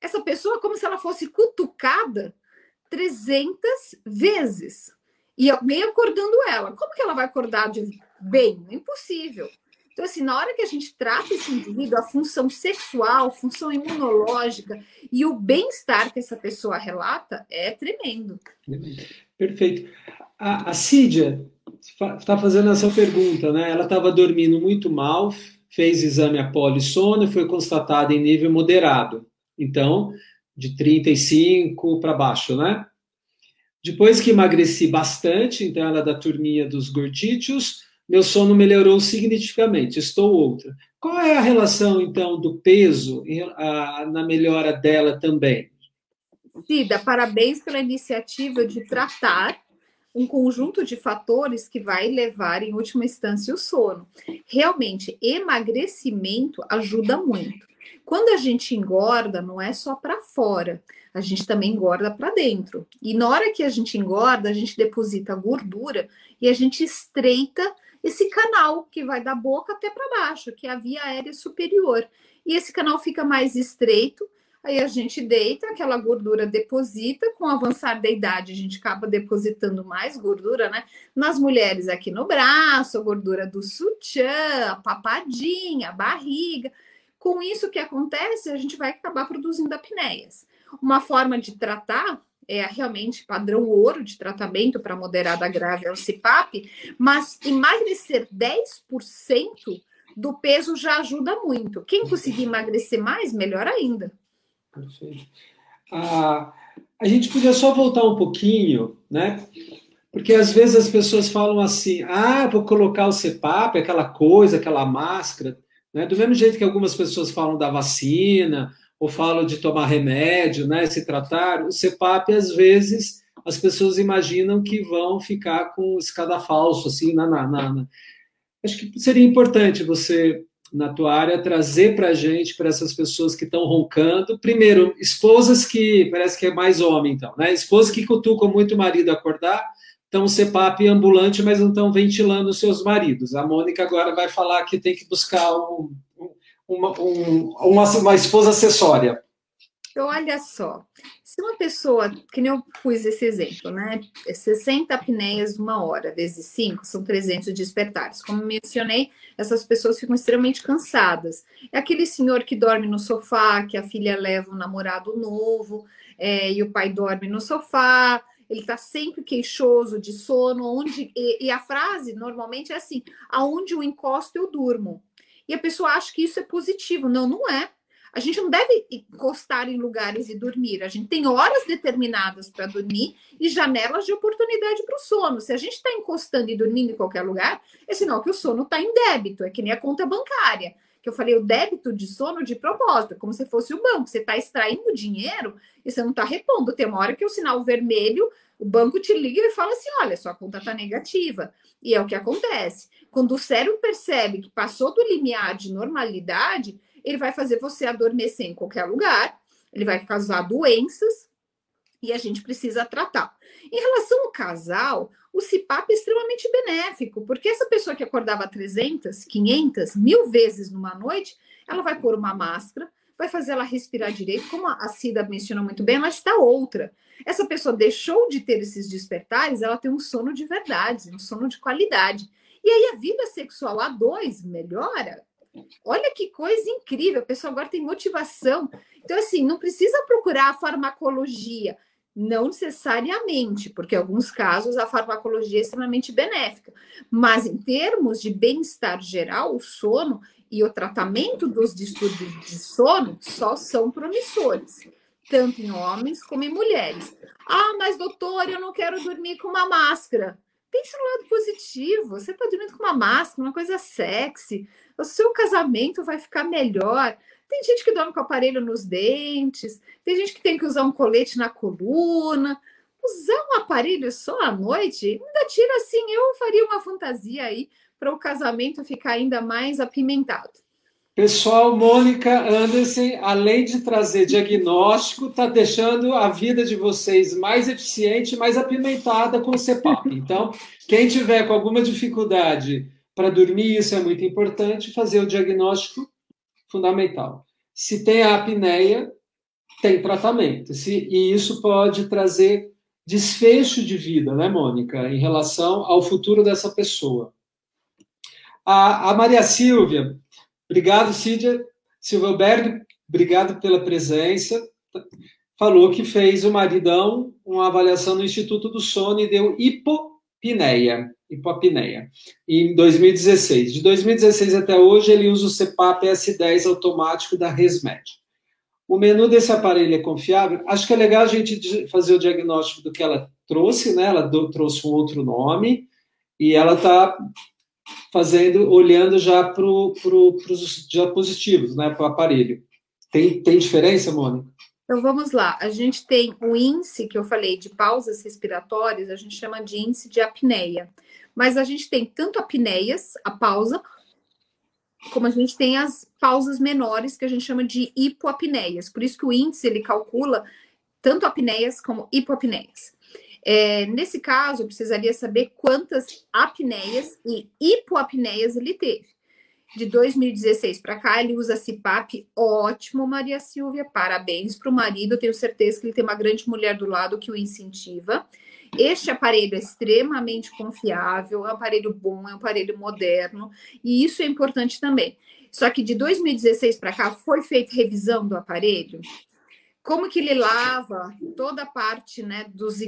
Essa pessoa como se ela fosse cutucada 300 vezes. E alguém acordando ela. Como que ela vai acordar de bem? Impossível. Então, assim, na hora que a gente trata esse indivíduo, a função sexual, função imunológica e o bem-estar que essa pessoa relata é tremendo. Perfeito. A, a Cídia está fazendo essa pergunta, né? Ela estava dormindo muito mal, fez exame apolo e foi constatada em nível moderado. Então, de 35 para baixo, né? Depois que emagreci bastante, então ela é da turminha dos gorditos, meu sono melhorou significativamente, estou outra. Qual é a relação, então, do peso na melhora dela também? Cida, parabéns pela iniciativa de tratar um conjunto de fatores que vai levar, em última instância, o sono. Realmente, emagrecimento ajuda muito. Quando a gente engorda, não é só para fora, a gente também engorda para dentro. E na hora que a gente engorda, a gente deposita gordura e a gente estreita esse canal que vai da boca até para baixo, que é a via aérea superior. E esse canal fica mais estreito, aí a gente deita, aquela gordura deposita, com o avançar da idade a gente acaba depositando mais gordura, né? Nas mulheres aqui no braço, gordura do sutiã, a papadinha, a barriga. Com isso que acontece, a gente vai acabar produzindo apneias. Uma forma de tratar é realmente padrão ouro de tratamento para moderada grave é o CPAP, mas emagrecer 10% do peso já ajuda muito. Quem conseguir emagrecer mais, melhor ainda. Perfeito. Ah, a gente podia só voltar um pouquinho, né? Porque às vezes as pessoas falam assim: ah, vou colocar o CPAP, aquela coisa, aquela máscara. Né? Do mesmo jeito que algumas pessoas falam da vacina, ou falam de tomar remédio, né, se tratar, o CPAP, às vezes, as pessoas imaginam que vão ficar com escada falso, assim, na, na, na. Acho que seria importante você, na tua área, trazer para a gente, para essas pessoas que estão roncando, primeiro, esposas que, parece que é mais homem, então, né, esposas que cutucam muito o marido acordar, estão CPAP ambulante, mas não estão ventilando os seus maridos. A Mônica agora vai falar que tem que buscar um, uma, um, uma, uma esposa acessória. Então, olha só, se uma pessoa, que nem eu pus esse exemplo, né? 60 apneias uma hora, vezes 5, são 300 despertares. Como mencionei, essas pessoas ficam extremamente cansadas. É aquele senhor que dorme no sofá, que a filha leva um namorado novo, é, e o pai dorme no sofá, ele está sempre queixoso de sono, onde e, e, a frase normalmente é assim: aonde o encosto eu durmo. E a pessoa acha que isso é positivo. Não, não é. A gente não deve encostar em lugares e dormir. A gente tem horas determinadas para dormir e janelas de oportunidade para o sono. Se a gente está encostando e dormindo em qualquer lugar, é sinal que o sono está em débito. É que nem a conta bancária. Que eu falei, o débito de sono de propósito, como se fosse o banco. Você está extraindo dinheiro e você não está repondo. Tem uma hora que o sinal vermelho, o banco te liga e fala assim: olha, sua conta está negativa. E é o que acontece. Quando o cérebro percebe que passou do limiar de normalidade, ele vai fazer você adormecer em qualquer lugar, ele vai causar doenças e a gente precisa tratar. Em relação ao casal, o CPAP é extremamente benéfico, porque essa pessoa que acordava 300, 500, mil vezes numa noite, ela vai pôr uma máscara, vai fazer ela respirar direito, como a Cida mencionou muito bem, ela está outra. Essa pessoa deixou de ter esses despertares, ela tem um sono de verdade, um sono de qualidade. E aí a vida sexual a dois melhora. Olha que coisa incrível, a pessoa agora tem motivação. Então, assim, não precisa procurar a farmacologia, não necessariamente, porque em alguns casos a farmacologia é extremamente benéfica. Mas em termos de bem-estar geral, o sono e o tratamento dos distúrbios de sono só são promissores, tanto em homens como em mulheres. Ah, mas doutor, eu não quero dormir com uma máscara pense no lado positivo. Você está dormindo com uma máscara, uma coisa sexy. O seu casamento vai ficar melhor. Tem gente que dorme com aparelho nos dentes, tem gente que tem que usar um colete na coluna. Usar um aparelho só à noite, ainda tira assim. Eu faria uma fantasia aí para o casamento ficar ainda mais apimentado. Pessoal, Mônica Anderson, além de trazer diagnóstico, está deixando a vida de vocês mais eficiente, mais apimentada com o CEPAP. [LAUGHS] Então, quem tiver com alguma dificuldade para dormir, isso é muito importante, fazer o diagnóstico fundamental. Se tem a apneia, tem tratamento. Se, e isso pode trazer desfecho de vida, né, Mônica, em relação ao futuro dessa pessoa. A, a Maria Silvia Obrigado, Cídia. Silverberg, obrigado pela presença. Falou que fez o maridão uma avaliação no Instituto do Sono e deu hipopneia, hipopneia, em 2016. De 2016 até hoje, ele usa o CPAP S10 automático da ResMed. O menu desse aparelho é confiável? Acho que é legal a gente fazer o diagnóstico do que ela trouxe, né? Ela trouxe um outro nome e ela está fazendo, olhando já para pro, os diapositivos, né, para o aparelho. Tem, tem diferença, Mônica? Então vamos lá. A gente tem o índice que eu falei de pausas respiratórias, a gente chama de índice de apneia. Mas a gente tem tanto apneias, a pausa, como a gente tem as pausas menores que a gente chama de hipoapneias. Por isso que o índice ele calcula tanto apneias como hipoapneias. É, nesse caso, eu precisaria saber quantas apneias e hipoapneias ele teve de 2016 para cá, ele usa CPAP. Ótimo, Maria Silvia. Parabéns para o marido. Eu tenho certeza que ele tem uma grande mulher do lado que o incentiva. Este aparelho é extremamente confiável, é um aparelho bom, é um aparelho moderno, e isso é importante também. Só que de 2016 para cá foi feita revisão do aparelho. Como que ele lava toda a parte né, dos,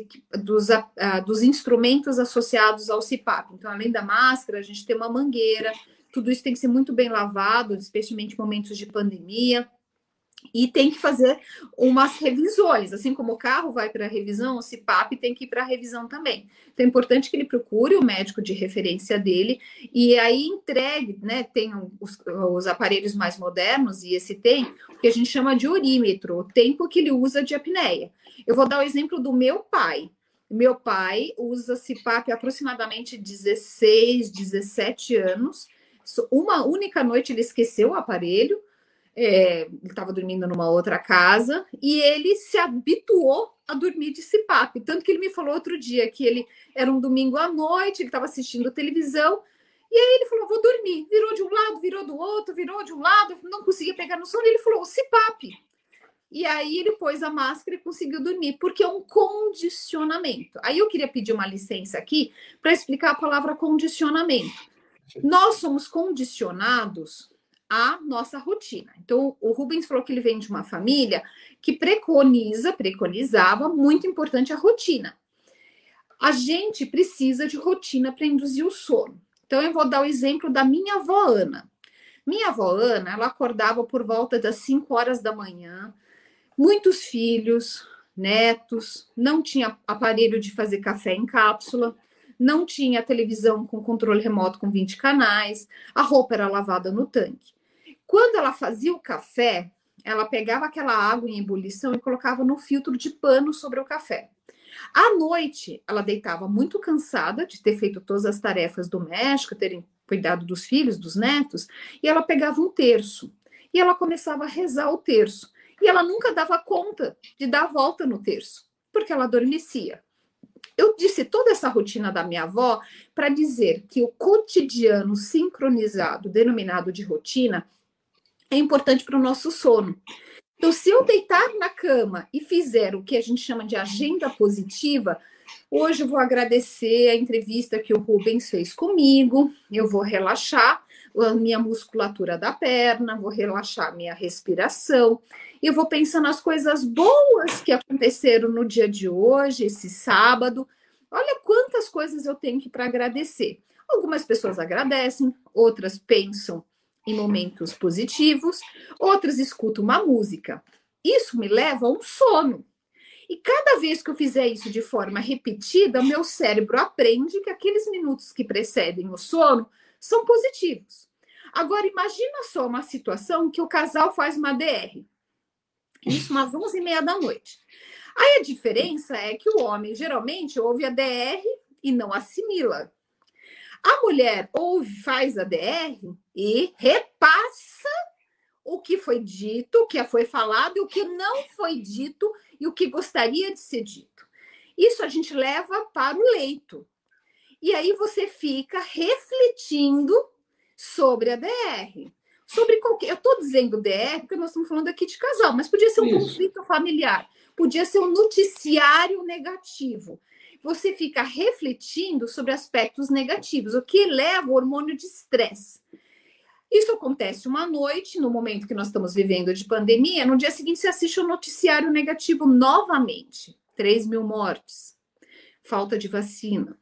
dos, uh, dos instrumentos associados ao CPAP. Então, além da máscara, a gente tem uma mangueira, tudo isso tem que ser muito bem lavado, especialmente em momentos de pandemia. E tem que fazer umas revisões, assim como o carro vai para revisão, o CIPAP tem que ir para revisão também. Então é importante que ele procure o médico de referência dele e aí entregue, né? Tem os, os aparelhos mais modernos, e esse tem, o que a gente chama de orímetro, o tempo que ele usa de apneia. Eu vou dar o exemplo do meu pai. Meu pai usa CIPAP aproximadamente 16, 17 anos uma única noite ele esqueceu o aparelho, é, ele estava dormindo numa outra casa, e ele se habituou a dormir de CPAP. Tanto que ele me falou outro dia que ele era um domingo à noite, ele estava assistindo televisão, e aí ele falou: vou dormir. Virou de um lado, virou do outro, virou de um lado, não conseguia pegar no sono. Ele falou: CPAP. E aí ele pôs a máscara e conseguiu dormir, porque é um condicionamento. Aí eu queria pedir uma licença aqui para explicar a palavra condicionamento. Nós somos condicionados à nossa rotina. Então, o Rubens falou que ele vem de uma família que preconiza, preconizava, muito importante a rotina. A gente precisa de rotina para induzir o sono. Então, eu vou dar o exemplo da minha avó Ana. Minha avó Ana, ela acordava por volta das 5 horas da manhã, muitos filhos, netos, não tinha aparelho de fazer café em cápsula não tinha televisão com controle remoto com 20 canais, a roupa era lavada no tanque. Quando ela fazia o café, ela pegava aquela água em ebulição e colocava no filtro de pano sobre o café. À noite, ela deitava muito cansada de ter feito todas as tarefas domésticas, terem cuidado dos filhos, dos netos, e ela pegava um terço e ela começava a rezar o terço. E ela nunca dava conta de dar a volta no terço, porque ela adormecia. Eu disse toda essa rotina da minha avó para dizer que o cotidiano sincronizado, denominado de rotina, é importante para o nosso sono. Então, se eu deitar na cama e fizer o que a gente chama de agenda positiva, hoje eu vou agradecer a entrevista que o Rubens fez comigo, eu vou relaxar a minha musculatura da perna, vou relaxar minha respiração, eu vou pensando nas coisas boas que aconteceram no dia de hoje, esse sábado. Olha quantas coisas eu tenho que para agradecer. Algumas pessoas agradecem, outras pensam em momentos positivos, outras escutam uma música. Isso me leva a um sono. E cada vez que eu fizer isso de forma repetida, meu cérebro aprende que aqueles minutos que precedem o sono são positivos. Agora, imagina só uma situação que o casal faz uma DR. Isso umas 11 e meia da noite. Aí a diferença é que o homem geralmente ouve a DR e não assimila. A mulher ouve, faz a DR e repassa o que foi dito, o que foi falado e o que não foi dito e o que gostaria de ser dito. Isso a gente leva para o leito. E aí você fica refletindo sobre a DR sobre qualquer. Eu estou dizendo DR porque nós estamos falando aqui de casal, mas podia ser um Isso. conflito familiar, podia ser um noticiário negativo. Você fica refletindo sobre aspectos negativos, o que eleva o hormônio de estresse. Isso acontece uma noite, no momento que nós estamos vivendo de pandemia, no dia seguinte você assiste o um noticiário negativo novamente. 3 mil mortes, falta de vacina,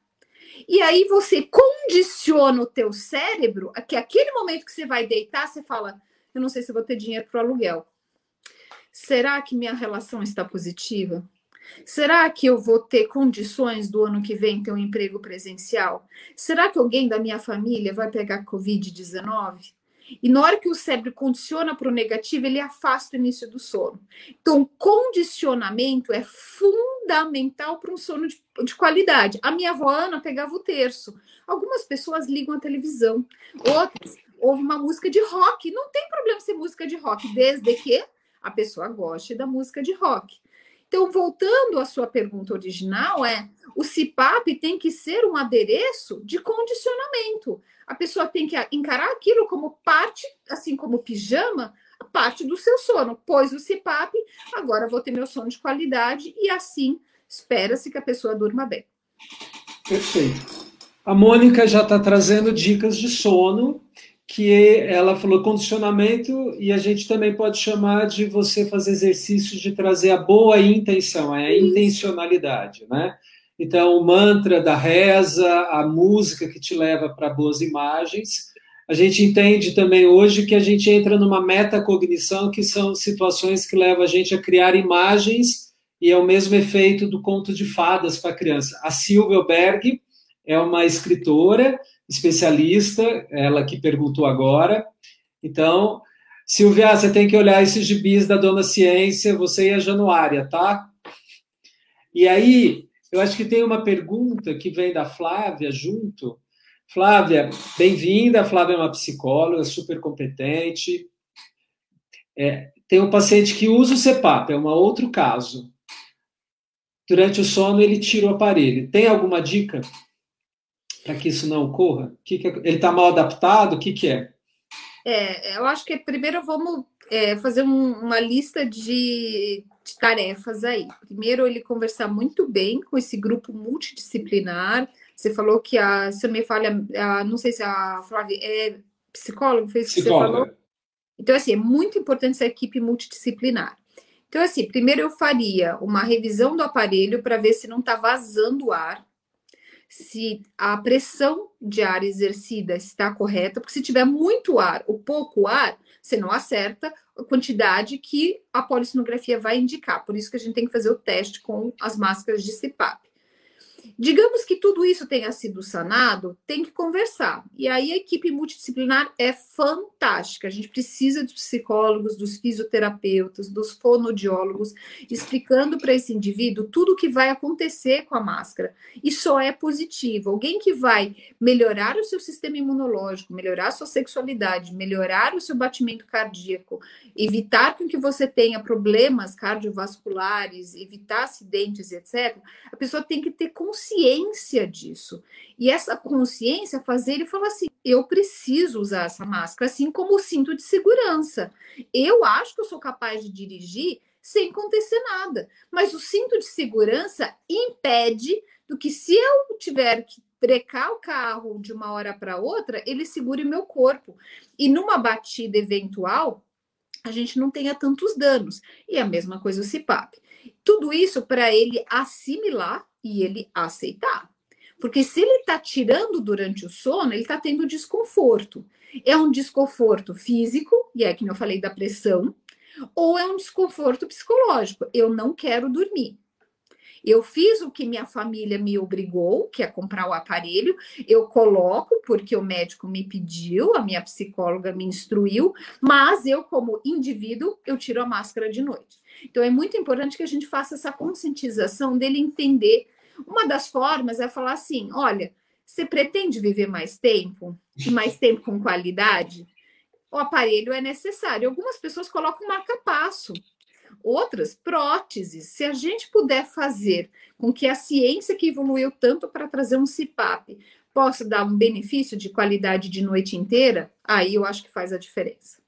e aí você condiciona o teu cérebro a que aquele momento que você vai deitar, você fala, eu não sei se vou ter dinheiro para o aluguel. Será que minha relação está positiva? Será que eu vou ter condições do ano que vem ter um emprego presencial? Será que alguém da minha família vai pegar Covid-19? E na hora que o cérebro condiciona para o negativo, ele afasta o início do sono. Então, condicionamento é fundamental para um sono de, de, qualidade. A minha avó Ana pegava o terço. Algumas pessoas ligam a televisão, outras ouvem uma música de rock. Não tem problema ser música de rock, desde que a pessoa goste da música de rock. Então, voltando à sua pergunta original, é o CPAP tem que ser um adereço de condicionamento. A pessoa tem que encarar aquilo como parte, assim como pijama, parte do seu sono. Pois o CPAP, agora vou ter meu sono de qualidade e assim espera-se que a pessoa durma bem. Perfeito. A Mônica já está trazendo dicas de sono que ela falou condicionamento e a gente também pode chamar de você fazer exercícios de trazer a boa intenção, é a intencionalidade, né? Então, o mantra da reza, a música que te leva para boas imagens. A gente entende também hoje que a gente entra numa metacognição, que são situações que levam a gente a criar imagens e é o mesmo efeito do conto de fadas para a criança. A Silvia Berg é uma escritora especialista, ela que perguntou agora. Então, Silvia, você tem que olhar esses gibis da Dona Ciência, você e a Januária, tá? E aí, eu acho que tem uma pergunta que vem da Flávia junto. Flávia, bem-vinda. Flávia é uma psicóloga super competente. É, tem um paciente que usa o CPAP, é um outro caso. Durante o sono, ele tira o aparelho. Tem alguma dica? Para que isso não ocorra? Que que é? ele está mal adaptado? O que, que é? É, eu acho que primeiro vamos é, fazer um, uma lista de, de, tarefas aí. Primeiro, ele conversar muito bem com esse grupo multidisciplinar. Você falou que a, se eu me falha, a, não sei se a Flávia é psicólogo, fez isso que você falou. Então, assim, é muito importante essa equipe multidisciplinar. Então, assim, primeiro eu faria uma revisão do aparelho para ver se não está vazando ar se a pressão de ar exercida está correta, porque se tiver muito ar ou pouco ar, você não acerta a quantidade que a polissonografia vai indicar. Por isso que a gente tem que fazer o teste com as máscaras de CPAP. Digamos que tudo isso tenha sido sanado, tem que conversar. E aí a equipe multidisciplinar é fantástica. A gente precisa dos psicólogos, dos fisioterapeutas, dos fonodiólogos, explicando para esse indivíduo tudo o que vai acontecer com a máscara. E só é positivo. Alguém que vai melhorar o seu sistema imunológico, melhorar a sua sexualidade, melhorar o seu batimento cardíaco, evitar que você tenha problemas cardiovasculares, evitar acidentes, etc. A pessoa tem que ter consciência consciência disso. E essa consciência fazer ele falar assim: eu preciso usar essa máscara, assim como o cinto de segurança. Eu acho que eu sou capaz de dirigir sem acontecer nada, mas o cinto de segurança impede do que se eu tiver que brecar o carro de uma hora para outra, ele segure meu corpo. E numa batida eventual, a gente não tenha tantos danos. E a mesma coisa o CIPAP. Tudo isso para ele assimilar e ele aceitar. Porque se ele está tirando durante o sono, ele está tendo desconforto. É um desconforto físico, e é que eu falei da pressão, ou é um desconforto psicológico. Eu não quero dormir. Eu fiz o que minha família me obrigou, que é comprar o aparelho. Eu coloco porque o médico me pediu, a minha psicóloga me instruiu, mas eu, como indivíduo, eu tiro a máscara de noite. Então é muito importante que a gente faça essa conscientização dele entender uma das formas é falar assim: olha, você pretende viver mais tempo e mais [LAUGHS] tempo com qualidade? O aparelho é necessário. Algumas pessoas colocam marca-passo, outras próteses. Se a gente puder fazer com que a ciência que evoluiu tanto para trazer um CPAP possa dar um benefício de qualidade de noite inteira, aí eu acho que faz a diferença.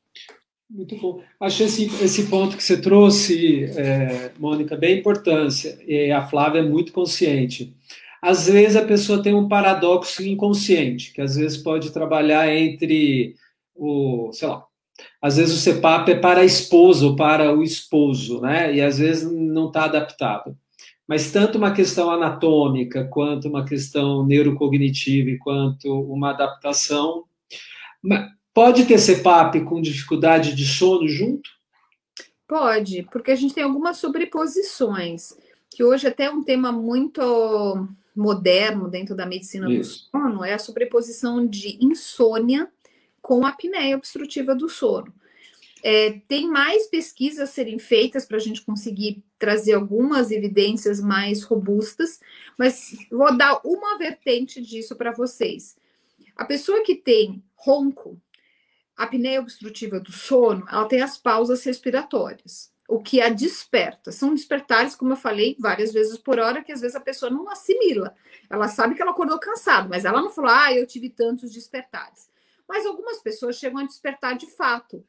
Muito bom. Acho esse, esse ponto que você trouxe, é, Mônica, bem importância. E a Flávia é muito consciente. Às vezes a pessoa tem um paradoxo inconsciente, que às vezes pode trabalhar entre o, sei lá, às vezes o CEPAP é para a esposa ou para o esposo, né? E às vezes não está adaptado. Mas tanto uma questão anatômica, quanto uma questão neurocognitiva, quanto uma adaptação. Pode ter CPAP com dificuldade de sono junto? Pode, porque a gente tem algumas sobreposições, que hoje até é um tema muito moderno dentro da medicina Isso. do sono, é a sobreposição de insônia com a apneia obstrutiva do sono. É, tem mais pesquisas a serem feitas para a gente conseguir trazer algumas evidências mais robustas, mas vou dar uma vertente disso para vocês. A pessoa que tem ronco, apneia obstrutiva do sono, ela tem as pausas respiratórias, o que a desperta. São despertares, como eu falei, várias vezes por hora, que às vezes a pessoa não assimila. Ela sabe que ela acordou cansada, mas ela não falou, ah, eu tive tantos despertares. Mas algumas pessoas chegam a despertar de fato.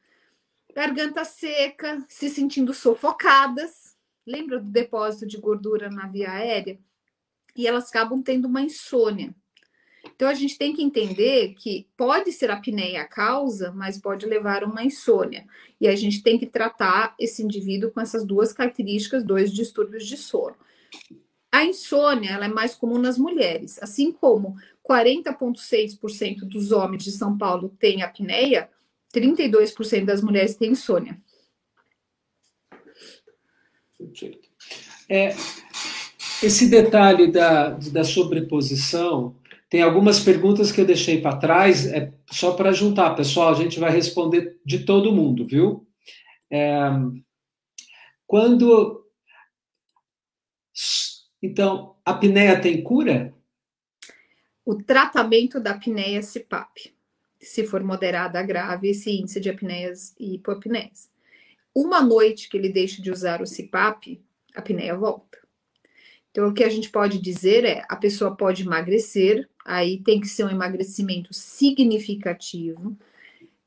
Garganta seca, se sentindo sufocadas. Lembra do depósito de gordura na via aérea? E elas acabam tendo uma insônia. Então a gente tem que entender que pode ser a apneia a causa, mas pode levar a uma insônia. E a gente tem que tratar esse indivíduo com essas duas características, dois distúrbios de sono. A insônia ela é mais comum nas mulheres, assim como 40,6% dos homens de São Paulo têm apneia, 32% das mulheres têm insônia. É, esse detalhe da, da sobreposição tem algumas perguntas que eu deixei para trás, é só para juntar, pessoal. A gente vai responder de todo mundo, viu? É, quando. Então, a apneia tem cura? O tratamento da apneia CPAP, se for moderada a grave, esse índice de apneias e hipopneias. Uma noite que ele deixa de usar o CPAP, a apneia volta. Então, o que a gente pode dizer é: a pessoa pode emagrecer, aí tem que ser um emagrecimento significativo,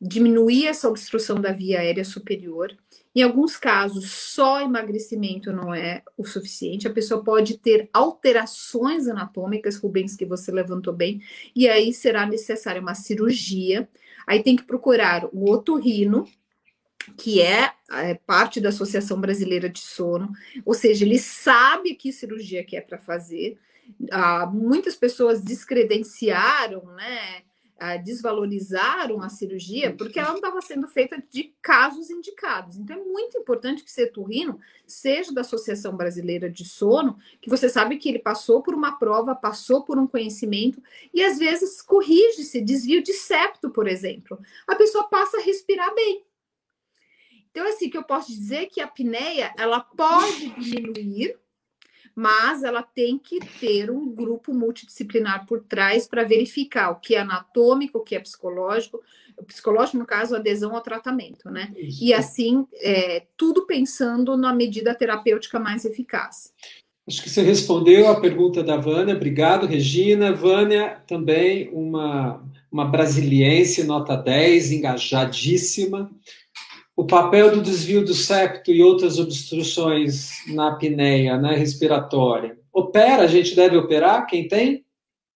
diminuir essa obstrução da via aérea superior. Em alguns casos, só emagrecimento não é o suficiente. A pessoa pode ter alterações anatômicas, Rubens, que você levantou bem, e aí será necessária uma cirurgia. Aí tem que procurar o otorrino, que é, é, parte da Associação Brasileira de Sono, ou seja, ele sabe que cirurgia que é para fazer. Ah, muitas pessoas descredenciaram, né, ah, desvalorizaram a cirurgia porque ela não estava sendo feita de casos indicados. Então é muito importante que Ceturrino seja da Associação Brasileira de Sono, que você sabe que ele passou por uma prova, passou por um conhecimento e às vezes corrige-se desvio de septo, por exemplo. A pessoa passa a respirar bem então, assim, que eu posso dizer que a apneia, ela pode diminuir, mas ela tem que ter um grupo multidisciplinar por trás para verificar o que é anatômico, o que é psicológico, psicológico, no caso, adesão ao tratamento, né? Isso. E assim, é, tudo pensando na medida terapêutica mais eficaz. Acho que você respondeu a pergunta da Vânia, obrigado, Regina. Vânia, também uma, uma brasiliense, nota 10, engajadíssima o papel do desvio do septo e outras obstruções na apneia né, respiratória. Opera, a gente deve operar? Quem tem?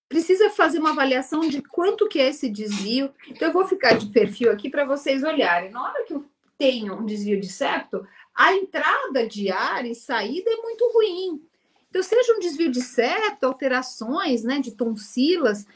Precisa fazer uma avaliação de quanto que é esse desvio. Então, eu vou ficar de perfil aqui para vocês olharem. Na hora que eu tenho um desvio de septo, a entrada de ar e saída é muito ruim. Então, seja um desvio de septo, alterações né, de tonsilas,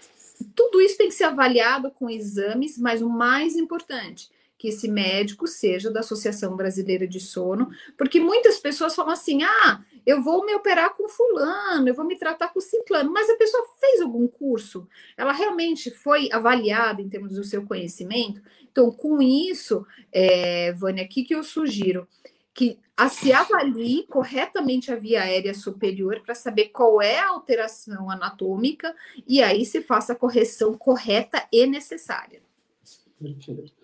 tudo isso tem que ser avaliado com exames, mas o mais importante, que esse médico seja da Associação Brasileira de Sono, porque muitas pessoas falam assim: ah, eu vou me operar com fulano, eu vou me tratar com ciclano, mas a pessoa fez algum curso, ela realmente foi avaliada em termos do seu conhecimento. Então, com isso, é, Vânia, aqui que eu sugiro que a, se avalie corretamente a via aérea superior para saber qual é a alteração anatômica e aí se faça a correção correta e necessária. Perfeito.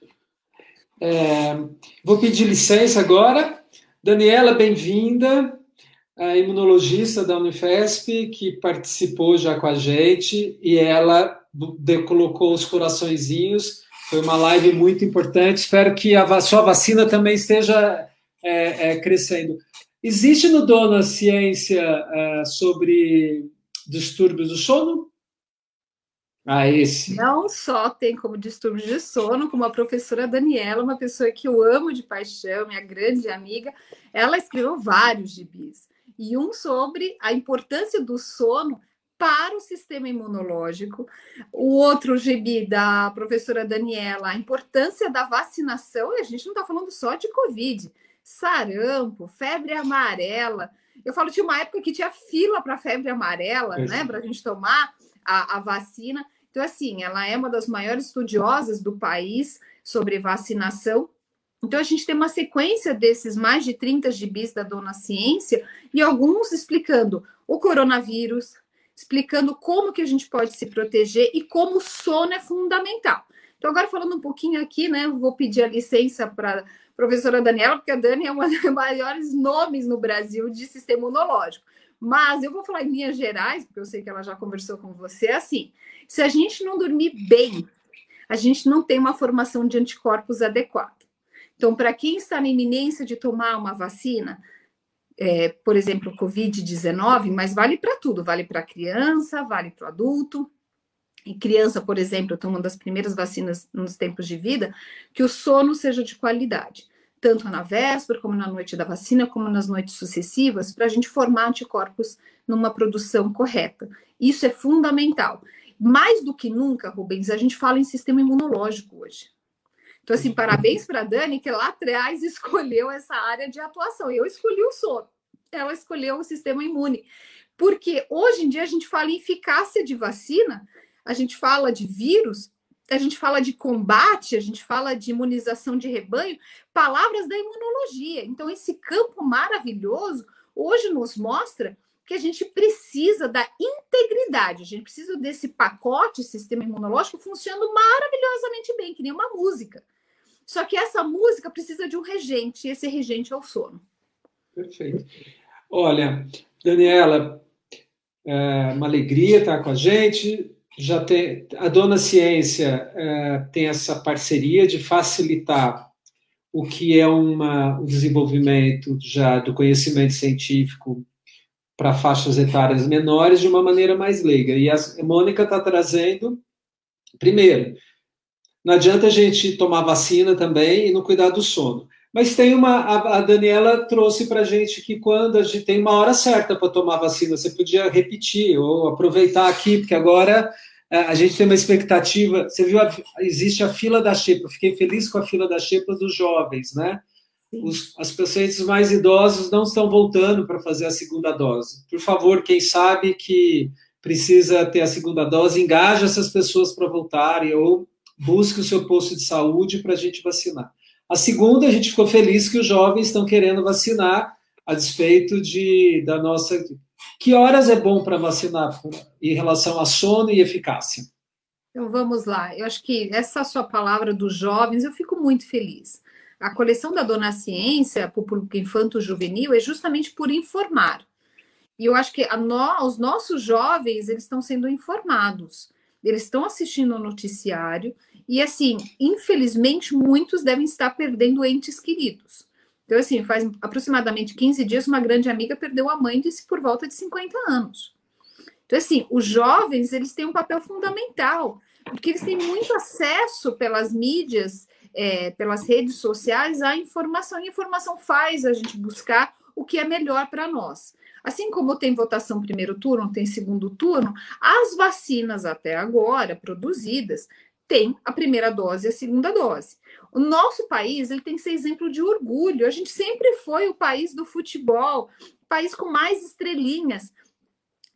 É, vou pedir licença agora. Daniela, bem-vinda, a imunologista da Unifesp, que participou já com a gente, e ela colocou os coraçõezinhos. Foi uma live muito importante. Espero que a sua vacina também esteja é, é, crescendo. Existe no Dona ciência é, sobre distúrbios do sono? Ah, esse. Não só tem como distúrbio de sono, como a professora Daniela, uma pessoa que eu amo de paixão, minha grande amiga, ela escreveu vários gibis. E um sobre a importância do sono para o sistema imunológico. O outro gibi da professora Daniela, a importância da vacinação, e a gente não está falando só de Covid, sarampo, febre amarela. Eu falo, tinha uma época que tinha fila para febre amarela, né, para a gente tomar a, a vacina. Então, assim, ela é uma das maiores estudiosas do país sobre vacinação. Então, a gente tem uma sequência desses mais de 30 gibis da Dona Ciência e alguns explicando o coronavírus, explicando como que a gente pode se proteger e como o sono é fundamental. Então, agora falando um pouquinho aqui, né, vou pedir a licença para professora Daniela, porque a Dani é uma [LAUGHS] dos maiores nomes no Brasil de sistema imunológico. Mas eu vou falar em linhas gerais, porque eu sei que ela já conversou com você, assim, se a gente não dormir bem, a gente não tem uma formação de anticorpos adequada. Então, para quem está na iminência de tomar uma vacina, é, por exemplo, Covid-19, mas vale para tudo, vale para criança, vale para o adulto. E criança, por exemplo, tem uma das primeiras vacinas nos tempos de vida, que o sono seja de qualidade tanto na véspera, como na noite da vacina, como nas noites sucessivas, para a gente formar anticorpos numa produção correta. Isso é fundamental. Mais do que nunca, Rubens, a gente fala em sistema imunológico hoje. Então, assim, parabéns para a Dani, que lá atrás escolheu essa área de atuação. Eu escolhi o sono, ela escolheu o sistema imune. Porque hoje em dia a gente fala em eficácia de vacina, a gente fala de vírus, a gente fala de combate, a gente fala de imunização de rebanho, palavras da imunologia. Então, esse campo maravilhoso hoje nos mostra que a gente precisa da integridade, a gente precisa desse pacote sistema imunológico funcionando maravilhosamente bem, que nem uma música. Só que essa música precisa de um regente, e esse regente é o sono. Perfeito. Olha, Daniela, é uma alegria estar com a gente já tem a Dona Ciência é, tem essa parceria de facilitar o que é uma, um desenvolvimento já do conhecimento científico para faixas etárias menores de uma maneira mais leiga. E a Mônica está trazendo, primeiro, não adianta a gente tomar vacina também e não cuidar do sono. Mas tem uma. A, a Daniela trouxe para a gente que quando a gente tem uma hora certa para tomar vacina, você podia repetir ou aproveitar aqui, porque agora é, a gente tem uma expectativa. Você viu, existe a fila da xepa. Fiquei feliz com a fila da xepa dos jovens, né? Os, as pacientes mais idosos não estão voltando para fazer a segunda dose. Por favor, quem sabe que precisa ter a segunda dose, engaje essas pessoas para voltarem ou busque o seu posto de saúde para a gente vacinar. A segunda, a gente ficou feliz que os jovens estão querendo vacinar, a despeito de, da nossa. Que horas é bom para vacinar em relação a sono e eficácia? Então vamos lá. Eu acho que essa sua palavra dos jovens, eu fico muito feliz. A coleção da Dona Ciência, para o público infanto-juvenil, é justamente por informar. E eu acho que no, os nossos jovens, eles estão sendo informados. Eles estão assistindo o noticiário, e assim, infelizmente, muitos devem estar perdendo entes queridos. Então, assim, faz aproximadamente 15 dias, uma grande amiga perdeu a mãe disse por volta de 50 anos. Então, assim, os jovens, eles têm um papel fundamental, porque eles têm muito acesso pelas mídias, é, pelas redes sociais à informação, e a informação faz a gente buscar o que é melhor para nós. Assim como tem votação primeiro turno, tem segundo turno, as vacinas até agora produzidas têm a primeira dose e a segunda dose. O nosso país ele tem que ser exemplo de orgulho. A gente sempre foi o país do futebol, país com mais estrelinhas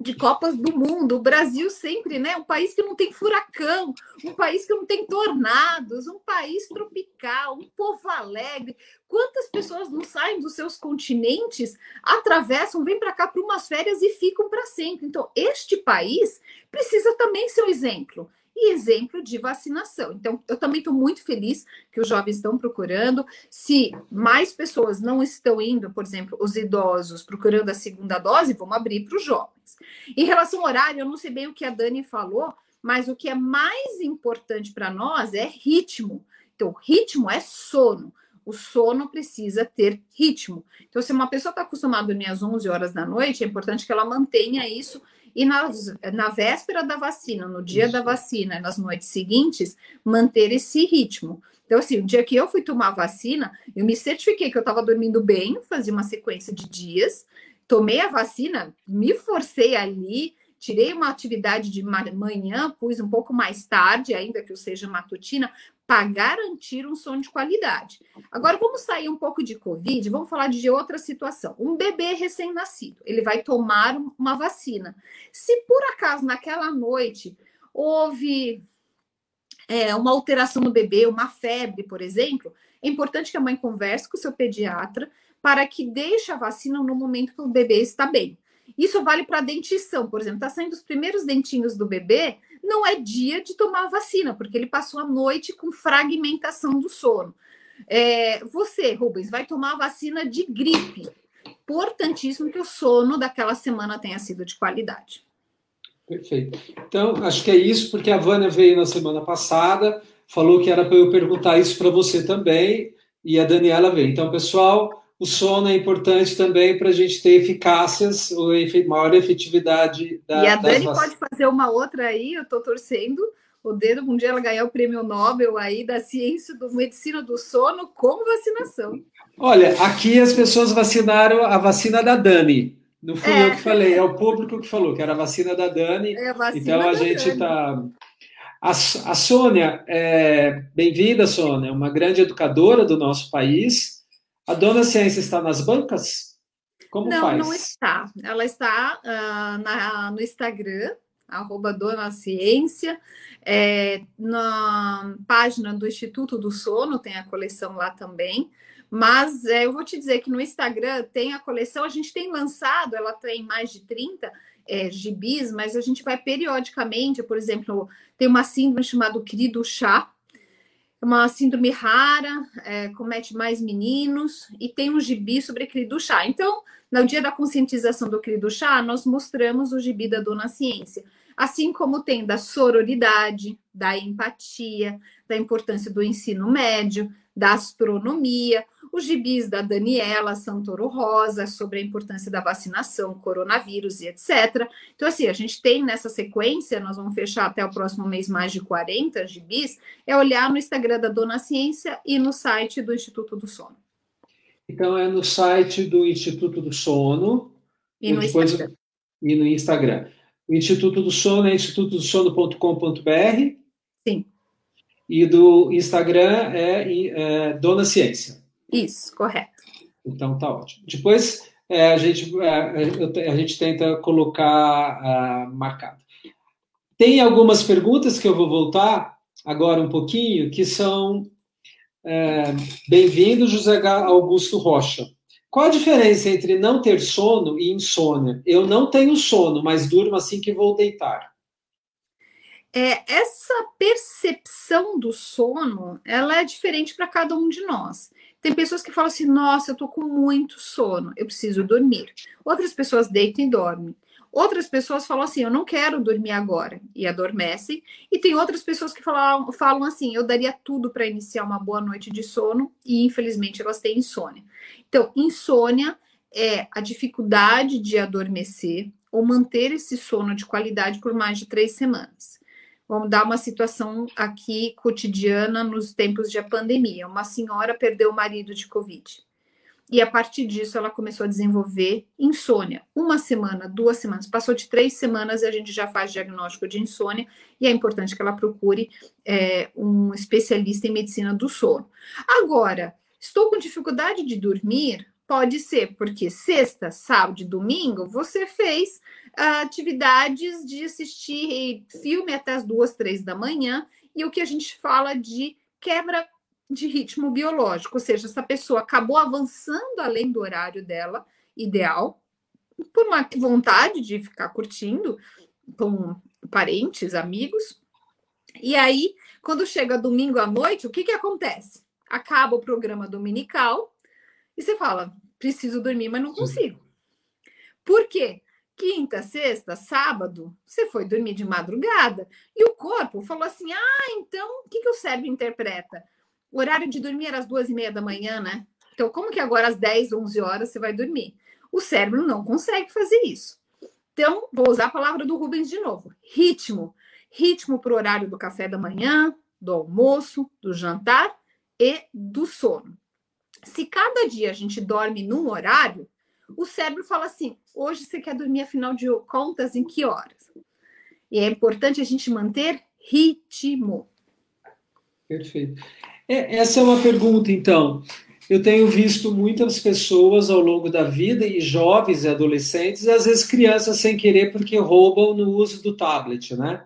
de Copas do Mundo. O Brasil sempre, né? Um país que não tem furacão, um país que não tem tornados, um país tropical, um povo alegre. Quantas pessoas não saem dos seus continentes, atravessam, vêm para cá para umas férias e ficam para sempre? Então, este país precisa também ser um exemplo e exemplo de vacinação. Então, eu também estou muito feliz que os jovens estão procurando. Se mais pessoas não estão indo, por exemplo, os idosos procurando a segunda dose, vamos abrir para os jovens. Em relação ao horário, eu não sei bem o que a Dani falou, mas o que é mais importante para nós é ritmo. Então, ritmo é sono. O sono precisa ter ritmo. Então, se uma pessoa está acostumada a dormir às 11 horas da noite, é importante que ela mantenha isso e na, na véspera da vacina, no dia Isso. da vacina, nas noites seguintes, manter esse ritmo. Então, assim, o dia que eu fui tomar a vacina, eu me certifiquei que eu estava dormindo bem, fazia uma sequência de dias, tomei a vacina, me forcei ali, tirei uma atividade de manhã, pus um pouco mais tarde, ainda que eu seja matutina, para garantir um sono de qualidade. Agora vamos sair um pouco de Covid, vamos falar de outra situação. Um bebê recém-nascido, ele vai tomar uma vacina. Se por acaso naquela noite houve é, uma alteração no bebê, uma febre, por exemplo, é importante que a mãe converse com o seu pediatra para que deixe a vacina no momento que o bebê está bem. Isso vale para a dentição, por exemplo. Está saindo os primeiros dentinhos do bebê, não é dia de tomar vacina, porque ele passou a noite com fragmentação do sono. É, você, Rubens, vai tomar a vacina de gripe. Importantíssimo que o sono daquela semana tenha sido de qualidade. Perfeito. Então, acho que é isso, porque a Vânia veio na semana passada, falou que era para eu perguntar isso para você também, e a Daniela veio. Então, pessoal, o sono é importante também para a gente ter eficácias ou maior efetividade da E a Dani pode fazer uma outra aí, eu estou torcendo o dedo um dia ela ganhar o prêmio Nobel aí da ciência do medicina do sono com vacinação. Olha, aqui as pessoas vacinaram a vacina da Dani. Não fui é. eu que falei, é o público que falou que era a vacina da Dani. É a vacina então a gente está. A, a Sônia, é, bem-vinda, Sônia, uma grande educadora do nosso país a dona Ciência está nas bancas? Como não, faz? Não, está. Ela está uh, na, no Instagram, arroba Dona Ciência. É, na página do Instituto do Sono tem a coleção lá também. Mas é, eu vou te dizer que no Instagram tem a coleção, a gente tem lançado, ela tem mais de 30 é, gibis, mas a gente vai periodicamente, por exemplo, tem uma síndrome chamada Querido Chá, uma síndrome rara, é, comete mais meninos, e tem um gibi sobre aquele do chá. Então, no dia da conscientização do querido chá, nós mostramos o gibi da Dona Ciência, assim como tem da sororidade, da empatia, da importância do ensino médio, da astronomia, os gibis da Daniela Santoro Rosa sobre a importância da vacinação, coronavírus e etc. Então, assim, a gente tem nessa sequência, nós vamos fechar até o próximo mês mais de 40 gibis, é olhar no Instagram da Dona Ciência e no site do Instituto do Sono. Então, é no site do Instituto do Sono. E no depois, Instagram. E no Instagram. O Instituto do Sono é institutodosono.com.br. Sim. E do Instagram é, é Dona Ciência. Isso, correto. Então tá ótimo. Depois é, a, gente, é, a gente tenta colocar uh, marcado. Tem algumas perguntas que eu vou voltar agora um pouquinho, que são é, bem-vindo, José Augusto Rocha. Qual a diferença entre não ter sono e insônia? Eu não tenho sono, mas durmo assim que vou deitar. É, essa percepção do sono, ela é diferente para cada um de nós. Tem pessoas que falam assim: nossa, eu tô com muito sono, eu preciso dormir. Outras pessoas deitam e dormem. Outras pessoas falam assim: eu não quero dormir agora e adormecem. E tem outras pessoas que falam, falam assim: eu daria tudo para iniciar uma boa noite de sono e infelizmente elas têm insônia. Então, insônia é a dificuldade de adormecer ou manter esse sono de qualidade por mais de três semanas. Vamos dar uma situação aqui cotidiana nos tempos de pandemia. Uma senhora perdeu o marido de Covid. E a partir disso ela começou a desenvolver insônia. Uma semana, duas semanas, passou de três semanas e a gente já faz diagnóstico de insônia e é importante que ela procure é, um especialista em medicina do sono. Agora, estou com dificuldade de dormir? Pode ser porque sexta, sábado e domingo você fez uh, atividades de assistir filme até as duas, três da manhã, e o que a gente fala de quebra de ritmo biológico, ou seja, essa pessoa acabou avançando além do horário dela ideal, por uma vontade de ficar curtindo com parentes, amigos. E aí, quando chega domingo à noite, o que, que acontece? Acaba o programa dominical e você fala: preciso dormir, mas não consigo. Por quê? Quinta, sexta, sábado, você foi dormir de madrugada e o corpo falou assim: ah, então o que, que o cérebro interpreta? O horário de dormir era às duas e meia da manhã, né? Então, como que agora às 10, 11 horas você vai dormir? O cérebro não consegue fazer isso. Então, vou usar a palavra do Rubens de novo: ritmo. Ritmo para o horário do café da manhã, do almoço, do jantar e do sono. Se cada dia a gente dorme num horário, o cérebro fala assim: hoje você quer dormir, afinal de contas, em que horas? E é importante a gente manter ritmo. Perfeito. É, essa é uma pergunta, então. Eu tenho visto muitas pessoas ao longo da vida, e jovens e adolescentes, e às vezes crianças sem querer, porque roubam no uso do tablet, né?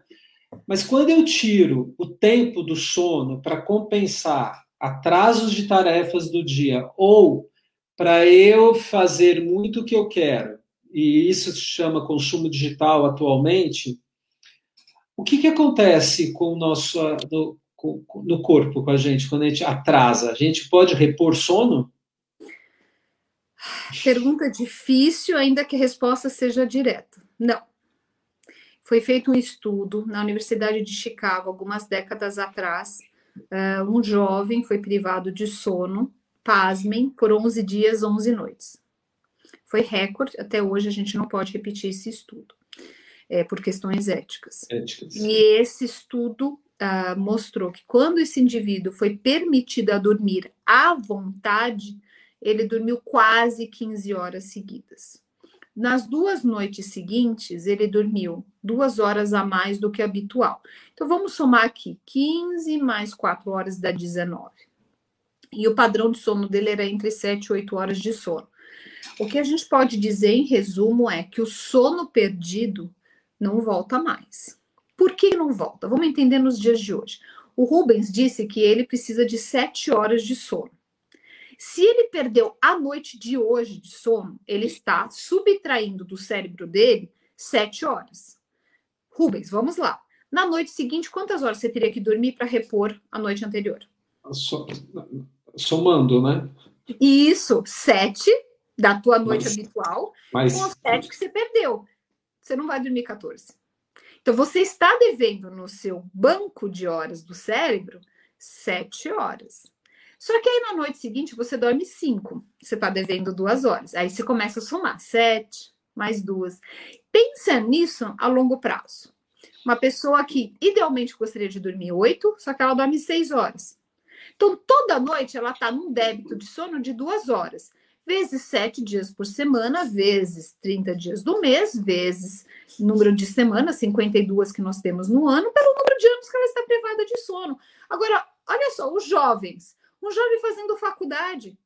Mas quando eu tiro o tempo do sono para compensar atrasos de tarefas do dia ou para eu fazer muito o que eu quero, e isso se chama consumo digital atualmente, o que, que acontece com o nosso no, no corpo com a gente quando a gente atrasa? A gente pode repor sono? Pergunta difícil, ainda que a resposta seja direta. Não. Foi feito um estudo na Universidade de Chicago, algumas décadas atrás. Uh, um jovem foi privado de sono, pasmem, por 11 dias, 11 noites. Foi recorde, até hoje a gente não pode repetir esse estudo, é, por questões éticas. éticas. E esse estudo uh, mostrou que quando esse indivíduo foi permitido a dormir à vontade, ele dormiu quase 15 horas seguidas. Nas duas noites seguintes, ele dormiu duas horas a mais do que habitual. Então, vamos somar aqui: 15 mais 4 horas dá 19. E o padrão de sono dele era entre 7 e 8 horas de sono. O que a gente pode dizer, em resumo, é que o sono perdido não volta mais. Por que não volta? Vamos entender nos dias de hoje. O Rubens disse que ele precisa de 7 horas de sono. Se ele perdeu a noite de hoje de sono, ele está subtraindo do cérebro dele sete horas. Rubens, vamos lá. Na noite seguinte, quantas horas você teria que dormir para repor a noite anterior? Somando, né? Isso, sete da tua noite mas, habitual mas... com os sete que você perdeu. Você não vai dormir 14. Então, você está devendo no seu banco de horas do cérebro sete horas. Só que aí na noite seguinte você dorme cinco, você está devendo duas horas. Aí você começa a somar sete mais duas. Pensa nisso a longo prazo. Uma pessoa que idealmente gostaria de dormir oito, só que ela dorme seis horas. Então, toda noite ela está num débito de sono de duas horas, vezes sete dias por semana, vezes 30 dias do mês, vezes número de semanas, 52 que nós temos no ano, pelo número de anos que ela está privada de sono. Agora, olha só, os jovens um jovem fazendo faculdade.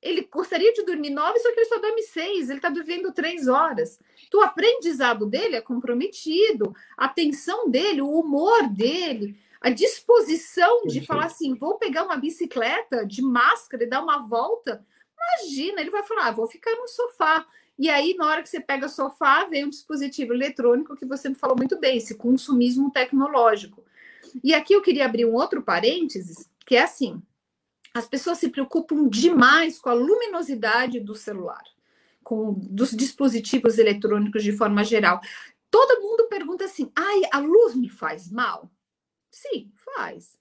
Ele gostaria de dormir nove, só que ele só dorme seis, ele está dormindo três horas. Então, o aprendizado dele é comprometido, a atenção dele, o humor dele, a disposição de falar assim: vou pegar uma bicicleta de máscara e dar uma volta. Imagina, ele vai falar: ah, vou ficar no sofá. E aí, na hora que você pega o sofá, vem um dispositivo eletrônico que você me falou muito bem, esse consumismo tecnológico. E aqui eu queria abrir um outro parênteses, que é assim: as pessoas se preocupam demais com a luminosidade do celular, com dos dispositivos eletrônicos de forma geral. Todo mundo pergunta assim: ai, a luz me faz mal? Sim, faz.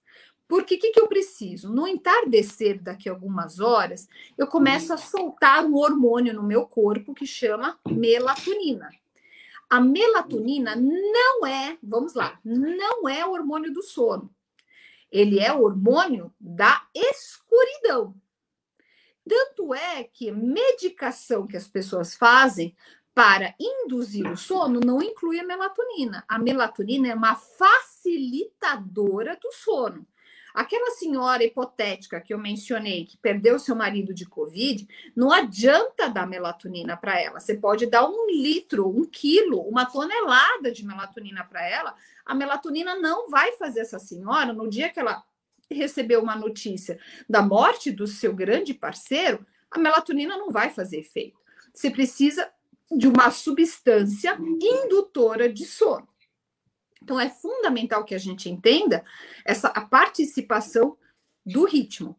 Porque o que, que eu preciso? No entardecer daqui a algumas horas, eu começo a soltar um hormônio no meu corpo que chama melatonina. A melatonina não é, vamos lá, não é o hormônio do sono ele é hormônio da escuridão. Tanto é que medicação que as pessoas fazem para induzir o sono não inclui a melatonina. A melatonina é uma facilitadora do sono. Aquela senhora hipotética que eu mencionei, que perdeu seu marido de Covid, não adianta dar melatonina para ela. Você pode dar um litro, um quilo, uma tonelada de melatonina para ela. A melatonina não vai fazer essa senhora, no dia que ela recebeu uma notícia da morte do seu grande parceiro, a melatonina não vai fazer efeito. Você precisa de uma substância indutora de sono. Então, é fundamental que a gente entenda essa a participação do ritmo.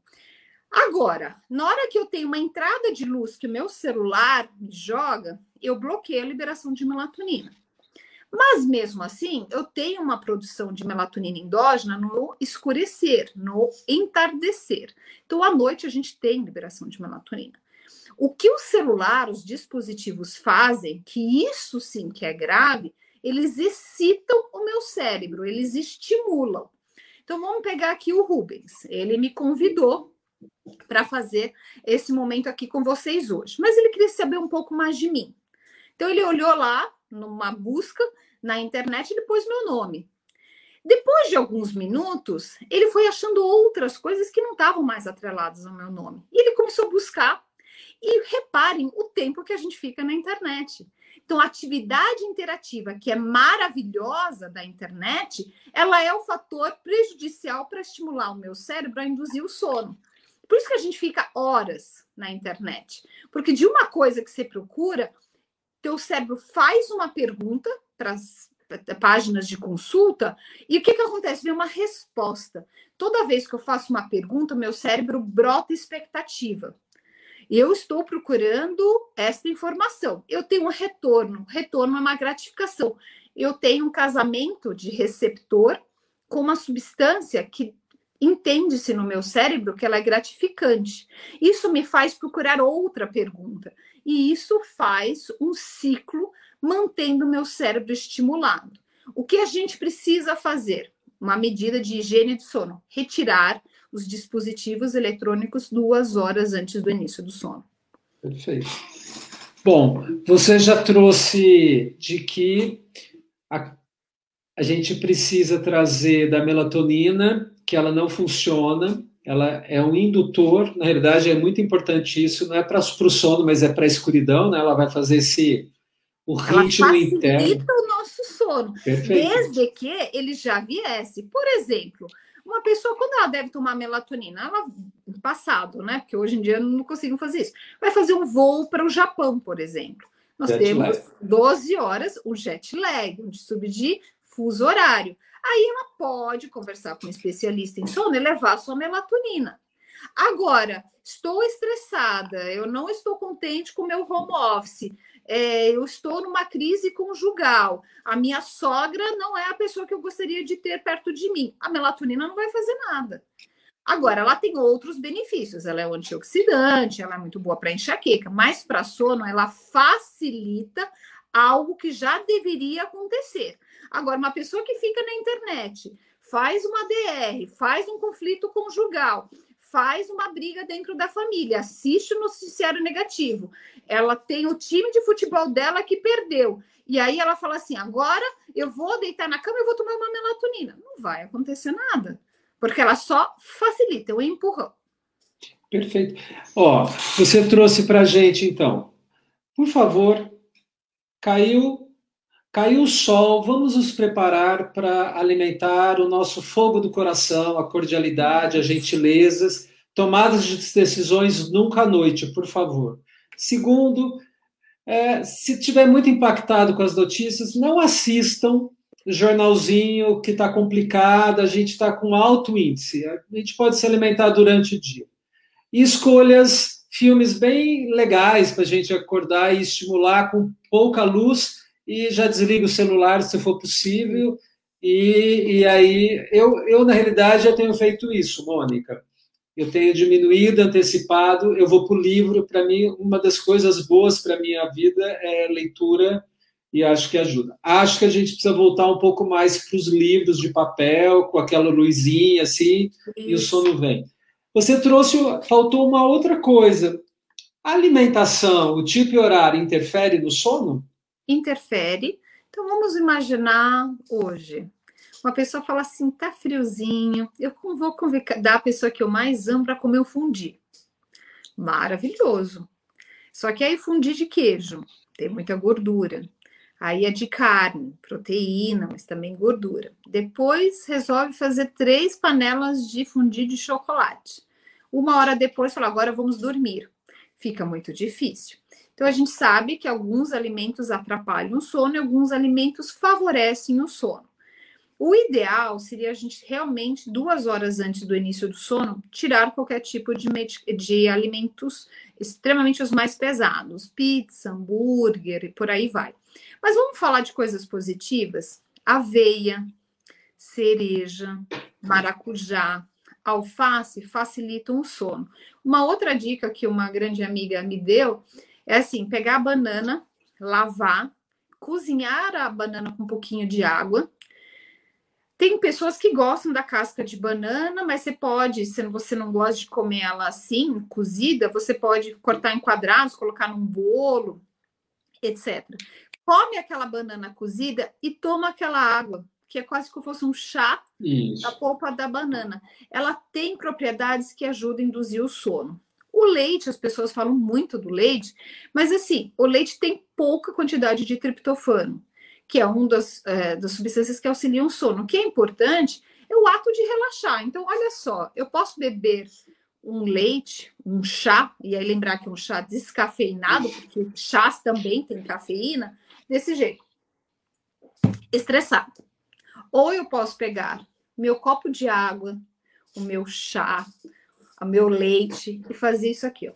Agora, na hora que eu tenho uma entrada de luz que o meu celular me joga, eu bloqueio a liberação de melatonina. Mas mesmo assim, eu tenho uma produção de melatonina endógena no escurecer, no entardecer. Então, à noite a gente tem liberação de melatonina. O que o celular, os dispositivos fazem, que isso sim que é grave, eles excitam o meu cérebro, eles estimulam. Então vamos pegar aqui o Rubens. Ele me convidou para fazer esse momento aqui com vocês hoje, mas ele queria saber um pouco mais de mim. Então ele olhou lá numa busca na internet e depois meu nome. Depois de alguns minutos, ele foi achando outras coisas que não estavam mais atreladas ao meu nome. E ele começou a buscar E reparem o tempo que a gente fica na internet. Então, a atividade interativa, que é maravilhosa da internet, ela é o fator prejudicial para estimular o meu cérebro a induzir o sono. Por isso que a gente fica horas na internet. Porque de uma coisa que você procura, teu cérebro faz uma pergunta para as páginas de consulta e o que, que acontece? Vem uma resposta. Toda vez que eu faço uma pergunta, meu cérebro brota expectativa. Eu estou procurando esta informação. Eu tenho um retorno. Retorno é uma gratificação. Eu tenho um casamento de receptor com uma substância que entende-se no meu cérebro que ela é gratificante. Isso me faz procurar outra pergunta. E isso faz um ciclo mantendo o meu cérebro estimulado. O que a gente precisa fazer? Uma medida de higiene de sono: retirar os dispositivos eletrônicos duas horas antes do início do sono. Perfeito. Bom, você já trouxe de que a, a gente precisa trazer da melatonina, que ela não funciona, ela é um indutor, na realidade é muito importante isso, não é para o sono, mas é para a escuridão, né? Ela vai fazer esse o ritmo ela interno. o nosso sono, Perfeito. desde que ele já viesse. Por exemplo, uma pessoa, quando ela deve tomar melatonina, ela, passado, né? Porque hoje em dia não consigo fazer isso. Vai fazer um voo para o Japão, por exemplo. Nós jet temos lag. 12 horas, o jet lag, onde sub de fuso horário. Aí ela pode conversar com um especialista em sono e levar sua melatonina. Agora, estou estressada, eu não estou contente com o meu home office, é, eu estou numa crise conjugal, a minha sogra não é a pessoa que eu gostaria de ter perto de mim. A melatonina não vai fazer nada. Agora, ela tem outros benefícios. Ela é um antioxidante, ela é muito boa para enxaqueca, mas para sono, ela facilita algo que já deveria acontecer. Agora, uma pessoa que fica na internet, faz uma DR, faz um conflito conjugal, faz uma briga dentro da família, assiste o noticiário negativo. Ela tem o time de futebol dela que perdeu. E aí ela fala assim: agora eu vou deitar na cama e vou tomar uma melatonina. Não vai acontecer nada, porque ela só facilita o empurrão. Perfeito. Ó, você trouxe para gente então, por favor, caiu Caiu o sol, vamos nos preparar para alimentar o nosso fogo do coração, a cordialidade, as gentilezas, tomadas de decisões nunca à noite, por favor. Segundo, é, se tiver muito impactado com as notícias, não assistam jornalzinho que está complicado, a gente está com alto índice, a gente pode se alimentar durante o dia. E escolhas, filmes bem legais para a gente acordar e estimular com pouca luz e já desliga o celular se for possível. E, e aí, eu, eu, na realidade, já tenho feito isso, Mônica. Eu tenho diminuído, antecipado, eu vou para o livro. Para mim, uma das coisas boas para a minha vida é leitura e acho que ajuda. Acho que a gente precisa voltar um pouco mais para os livros de papel, com aquela luzinha assim, isso. e o sono vem. Você trouxe, faltou uma outra coisa. A alimentação, o tipo e horário interfere no sono? Interfere. Então vamos imaginar hoje. Uma pessoa fala assim, tá friozinho, eu vou convidar a pessoa que eu mais amo para comer o fundi. Maravilhoso. Só que aí fundi de queijo, tem muita gordura. Aí é de carne, proteína, mas também gordura. Depois resolve fazer três panelas de fundi de chocolate. Uma hora depois fala, agora vamos dormir. Fica muito difícil. Então, a gente sabe que alguns alimentos atrapalham o sono e alguns alimentos favorecem o sono. O ideal seria a gente realmente, duas horas antes do início do sono, tirar qualquer tipo de, de alimentos extremamente os mais pesados, pizza, hambúrguer e por aí vai. Mas vamos falar de coisas positivas? Aveia, cereja, maracujá, alface facilitam o sono. Uma outra dica que uma grande amiga me deu é assim: pegar a banana, lavar, cozinhar a banana com um pouquinho de água. Tem pessoas que gostam da casca de banana, mas você pode, se você não gosta de comer ela assim, cozida, você pode cortar em quadrados, colocar num bolo, etc. Come aquela banana cozida e toma aquela água, que é quase como fosse um chá Isso. da polpa da banana. Ela tem propriedades que ajudam a induzir o sono. O leite, as pessoas falam muito do leite, mas assim, o leite tem pouca quantidade de triptofano, que é uma das, é, das substâncias que auxiliam o sono. O que é importante é o ato de relaxar. Então, olha só, eu posso beber um leite, um chá, e aí lembrar que um chá descafeinado, porque chás também tem cafeína, desse jeito, estressado. Ou eu posso pegar meu copo de água, o meu chá, o meu leite e fazer isso aqui, ó.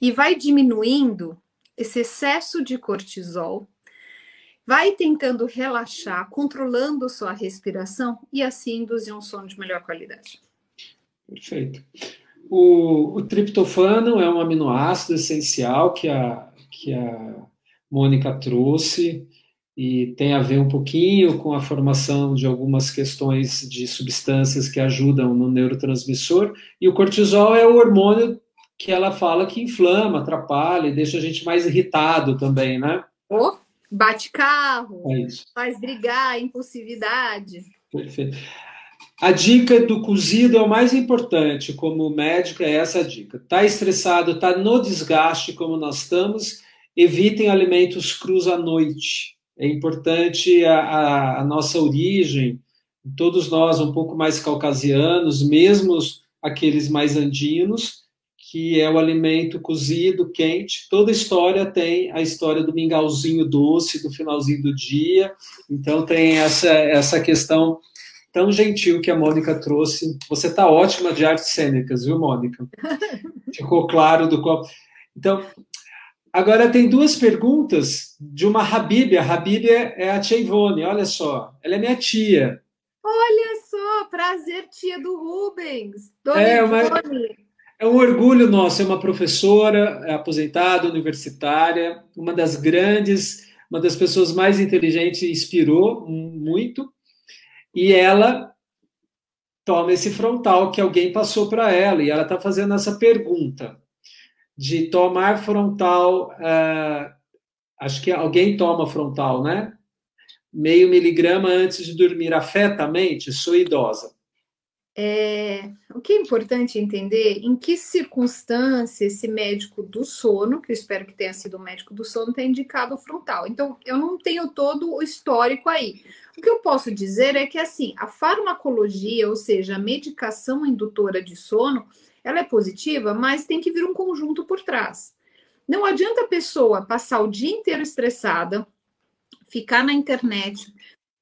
E vai diminuindo esse excesso de cortisol, vai tentando relaxar, controlando sua respiração e assim induzir um sono de melhor qualidade. Perfeito. O, o triptofano é um aminoácido essencial que a, que a Mônica trouxe e tem a ver um pouquinho com a formação de algumas questões de substâncias que ajudam no neurotransmissor. E o cortisol é o hormônio que ela fala que inflama, atrapalha e deixa a gente mais irritado também, né? Oh, bate carro, é faz brigar, impulsividade. Perfeito. A dica do cozido é o mais importante, como médico, é essa dica. Tá estressado, tá no desgaste como nós estamos, evitem alimentos crus à noite é importante a, a, nossa origem, todos nós um pouco mais caucasianos, mesmo aqueles mais andinos, que é o alimento cozido, quente. Toda história tem a história do mingauzinho doce do finalzinho do dia. Então tem essa essa questão tão gentil que a Mônica trouxe. Você está ótima de artes cênicas, viu, Mônica? [LAUGHS] Ficou claro do qual. Então, Agora tem duas perguntas de uma Habib. A Habib é a tia Ivone, olha só. Ela é minha tia. Olha só, prazer, tia do Rubens. Dona é, uma, é um orgulho nosso, é uma professora é aposentada, universitária, uma das grandes, uma das pessoas mais inteligentes, inspirou muito. E ela toma esse frontal que alguém passou para ela, e ela está fazendo essa pergunta de tomar frontal, uh, acho que alguém toma frontal, né? Meio miligrama antes de dormir afeta a mente? Sou idosa. É, o que é importante entender em que circunstância esse médico do sono, que eu espero que tenha sido o médico do sono, tem indicado o frontal. Então, eu não tenho todo o histórico aí. O que eu posso dizer é que, assim, a farmacologia, ou seja, a medicação indutora de sono, ela é positiva, mas tem que vir um conjunto por trás. Não adianta a pessoa passar o dia inteiro estressada, ficar na internet,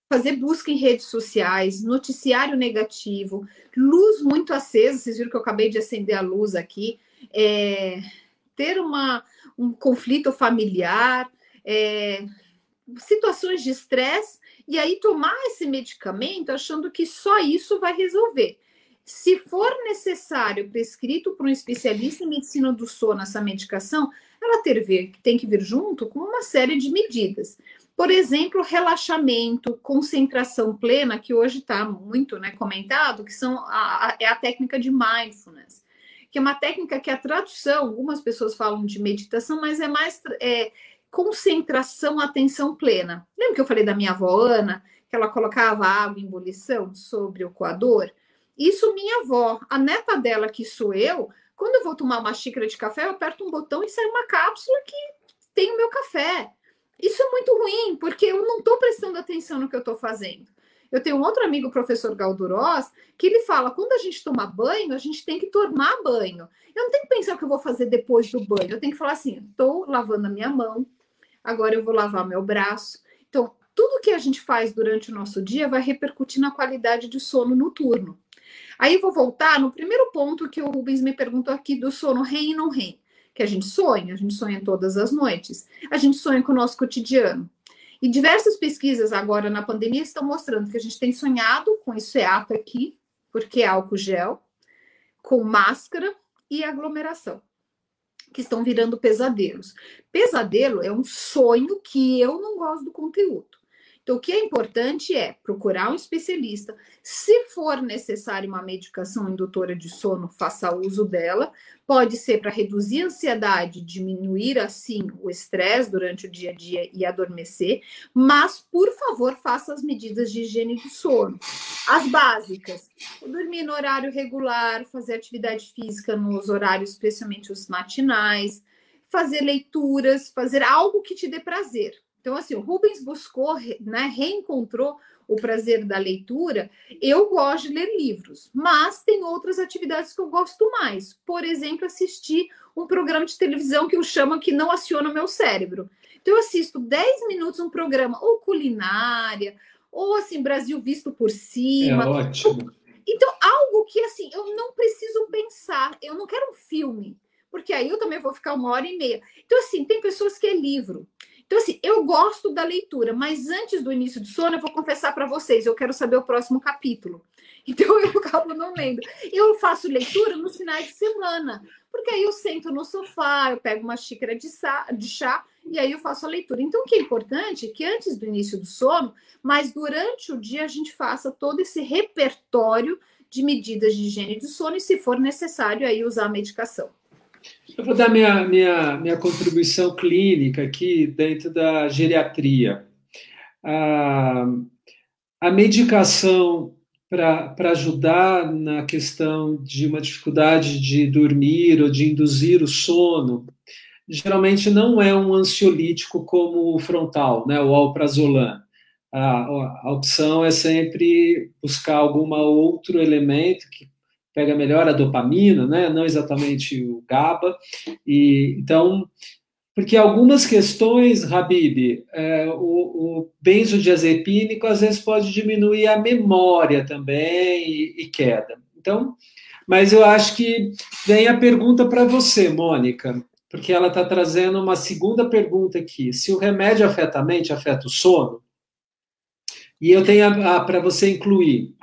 fazer busca em redes sociais, noticiário negativo, luz muito acesa, vocês viram que eu acabei de acender a luz aqui, é, ter uma, um conflito familiar, é, situações de estresse, e aí tomar esse medicamento achando que só isso vai resolver. Se for necessário, prescrito por um especialista em medicina do sono essa medicação, ela ter, tem que vir junto com uma série de medidas. Por exemplo, relaxamento, concentração plena, que hoje está muito né, comentado, que são a, a, é a técnica de mindfulness, que é uma técnica que a tradução, algumas pessoas falam de meditação, mas é mais é, concentração, atenção plena. Lembra que eu falei da minha avó Ana, que ela colocava água em ebulição sobre o coador? Isso minha avó, a neta dela, que sou eu, quando eu vou tomar uma xícara de café, eu aperto um botão e sai uma cápsula que tem o meu café. Isso é muito ruim, porque eu não estou prestando atenção no que eu estou fazendo. Eu tenho um outro amigo, o professor Galdurós, que ele fala: quando a gente toma banho, a gente tem que tomar banho. Eu não tenho que pensar o que eu vou fazer depois do banho. Eu tenho que falar assim: estou lavando a minha mão, agora eu vou lavar meu braço. Então, tudo que a gente faz durante o nosso dia vai repercutir na qualidade de sono noturno. Aí vou voltar no primeiro ponto que o Rubens me perguntou aqui do sono REM e não REM. Que a gente sonha, a gente sonha todas as noites, a gente sonha com o nosso cotidiano. E diversas pesquisas agora na pandemia estão mostrando que a gente tem sonhado com esse ato aqui, porque é álcool gel, com máscara e aglomeração, que estão virando pesadelos. Pesadelo é um sonho que eu não gosto do conteúdo. Então, o que é importante é procurar um especialista. Se for necessário uma medicação indutora de sono, faça uso dela. Pode ser para reduzir a ansiedade, diminuir assim o estresse durante o dia a dia e adormecer, mas por favor, faça as medidas de higiene do sono. As básicas: dormir no horário regular, fazer atividade física nos horários, especialmente os matinais, fazer leituras, fazer algo que te dê prazer. Então, assim, o Rubens buscou, né, reencontrou o prazer da leitura. Eu gosto de ler livros, mas tem outras atividades que eu gosto mais. Por exemplo, assistir um programa de televisão que eu chamo que não aciona o meu cérebro. Então, eu assisto 10 minutos um programa, ou culinária, ou assim, Brasil visto por cima. É ótimo. Então, algo que assim, eu não preciso pensar, eu não quero um filme, porque aí eu também vou ficar uma hora e meia. Então, assim, tem pessoas que é livro. Então, assim, eu gosto da leitura, mas antes do início do sono, eu vou confessar para vocês, eu quero saber o próximo capítulo. [LAUGHS] Então, eu acabo não lendo. Eu faço leitura nos finais de semana, porque aí eu sento no sofá, eu pego uma xícara de, de chá e aí eu faço a leitura. Então, o que é importante é que antes do início do sono, mas durante o dia, a gente faça todo esse repertório de medidas de higiene do sono e, se for necessário, aí usar a medicação. Eu vou dar minha, minha, minha contribuição clínica aqui dentro da geriatria. A, a medicação para ajudar na questão de uma dificuldade de dormir ou de induzir o sono, geralmente não é um ansiolítico como o frontal, né, o alprazolam. A, a opção é sempre buscar algum outro elemento que pega melhor a dopamina, né? não exatamente o GABA. E, então, porque algumas questões, Habib, é, o, o benzodiazepínico às vezes pode diminuir a memória também e, e queda. Então, mas eu acho que vem a pergunta para você, Mônica, porque ela está trazendo uma segunda pergunta aqui. Se o remédio afeta a mente, afeta o sono? E eu tenho para você incluir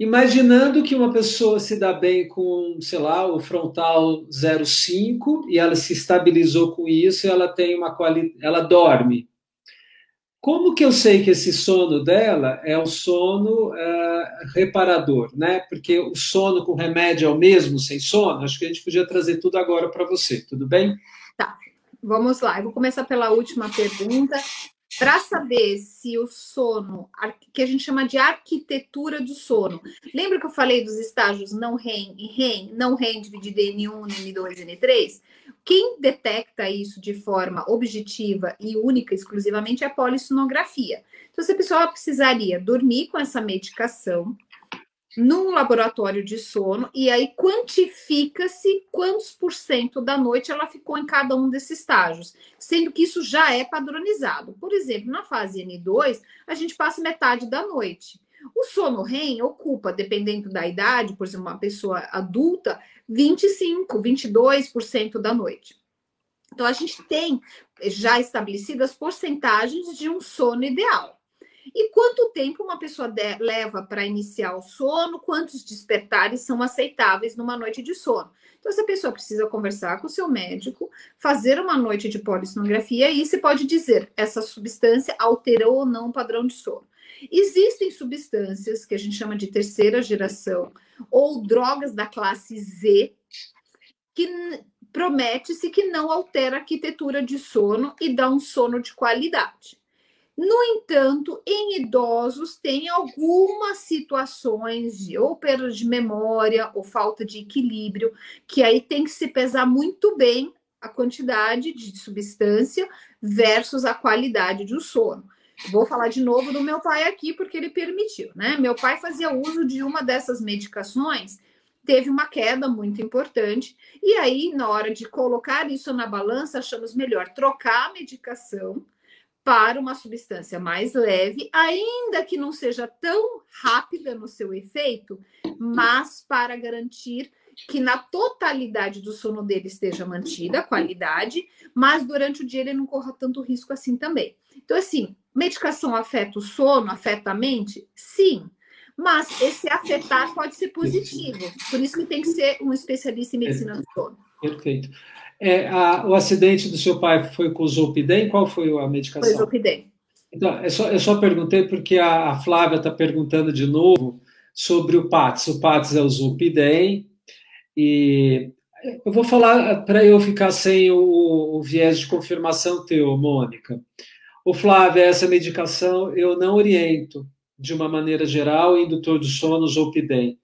Imaginando que uma pessoa se dá bem com, sei lá, o frontal 0,5 e ela se estabilizou com isso e ela tem uma qualidade, ela dorme. Como que eu sei que esse sono dela é o sono uh, reparador, né? Porque o sono com remédio é o mesmo sem sono? Acho que a gente podia trazer tudo agora para você, tudo bem? Tá, vamos lá. Eu vou começar pela última pergunta para saber se o sono, que a gente chama de arquitetura do sono. Lembra que eu falei dos estágios não REM e REM, não REM dividido em N1, N2 e N3? Quem detecta isso de forma objetiva e única, exclusivamente, é a polissonografia. Então, essa pessoa precisaria dormir com essa medicação, num laboratório de sono e aí quantifica-se quantos por cento da noite ela ficou em cada um desses estágios, sendo que isso já é padronizado. Por exemplo, na fase N2, a gente passa metade da noite. O sono REM ocupa, dependendo da idade, por exemplo, uma pessoa adulta, 25, 22% da noite. Então, a gente tem já estabelecidas porcentagens de um sono ideal. E quanto tempo uma pessoa leva para iniciar o sono? Quantos despertares são aceitáveis numa noite de sono? Então, essa pessoa precisa conversar com o seu médico, fazer uma noite de polissonografia e se pode dizer essa substância alterou ou não o padrão de sono. Existem substâncias que a gente chama de terceira geração ou drogas da classe Z que promete-se que não altera a arquitetura de sono e dá um sono de qualidade. No entanto, em idosos tem algumas situações de ou perda de memória ou falta de equilíbrio, que aí tem que se pesar muito bem a quantidade de substância versus a qualidade do sono. Vou falar de novo do meu pai aqui, porque ele permitiu, né? Meu pai fazia uso de uma dessas medicações, teve uma queda muito importante, e aí, na hora de colocar isso na balança, achamos melhor trocar a medicação para uma substância mais leve, ainda que não seja tão rápida no seu efeito, mas para garantir que na totalidade do sono dele esteja mantida a qualidade, mas durante o dia ele não corra tanto risco assim também. Então, assim, medicação afeta o sono, afeta a mente? Sim. Mas esse afetar pode ser positivo. Por isso que tem que ser um especialista em medicina do sono. Perfeito. É, a, o acidente do seu pai foi com o Zolpidem? Qual foi a medicação? Foi Zolpidem. Então, eu só, eu só perguntei porque a, a Flávia está perguntando de novo sobre o PATS. O PATS é o Zolpidem, e eu vou falar para eu ficar sem o, o, viés de confirmação teu, Mônica. O Flávio, essa medicação eu não oriento de uma maneira geral, indutor de sono, Zolpidem.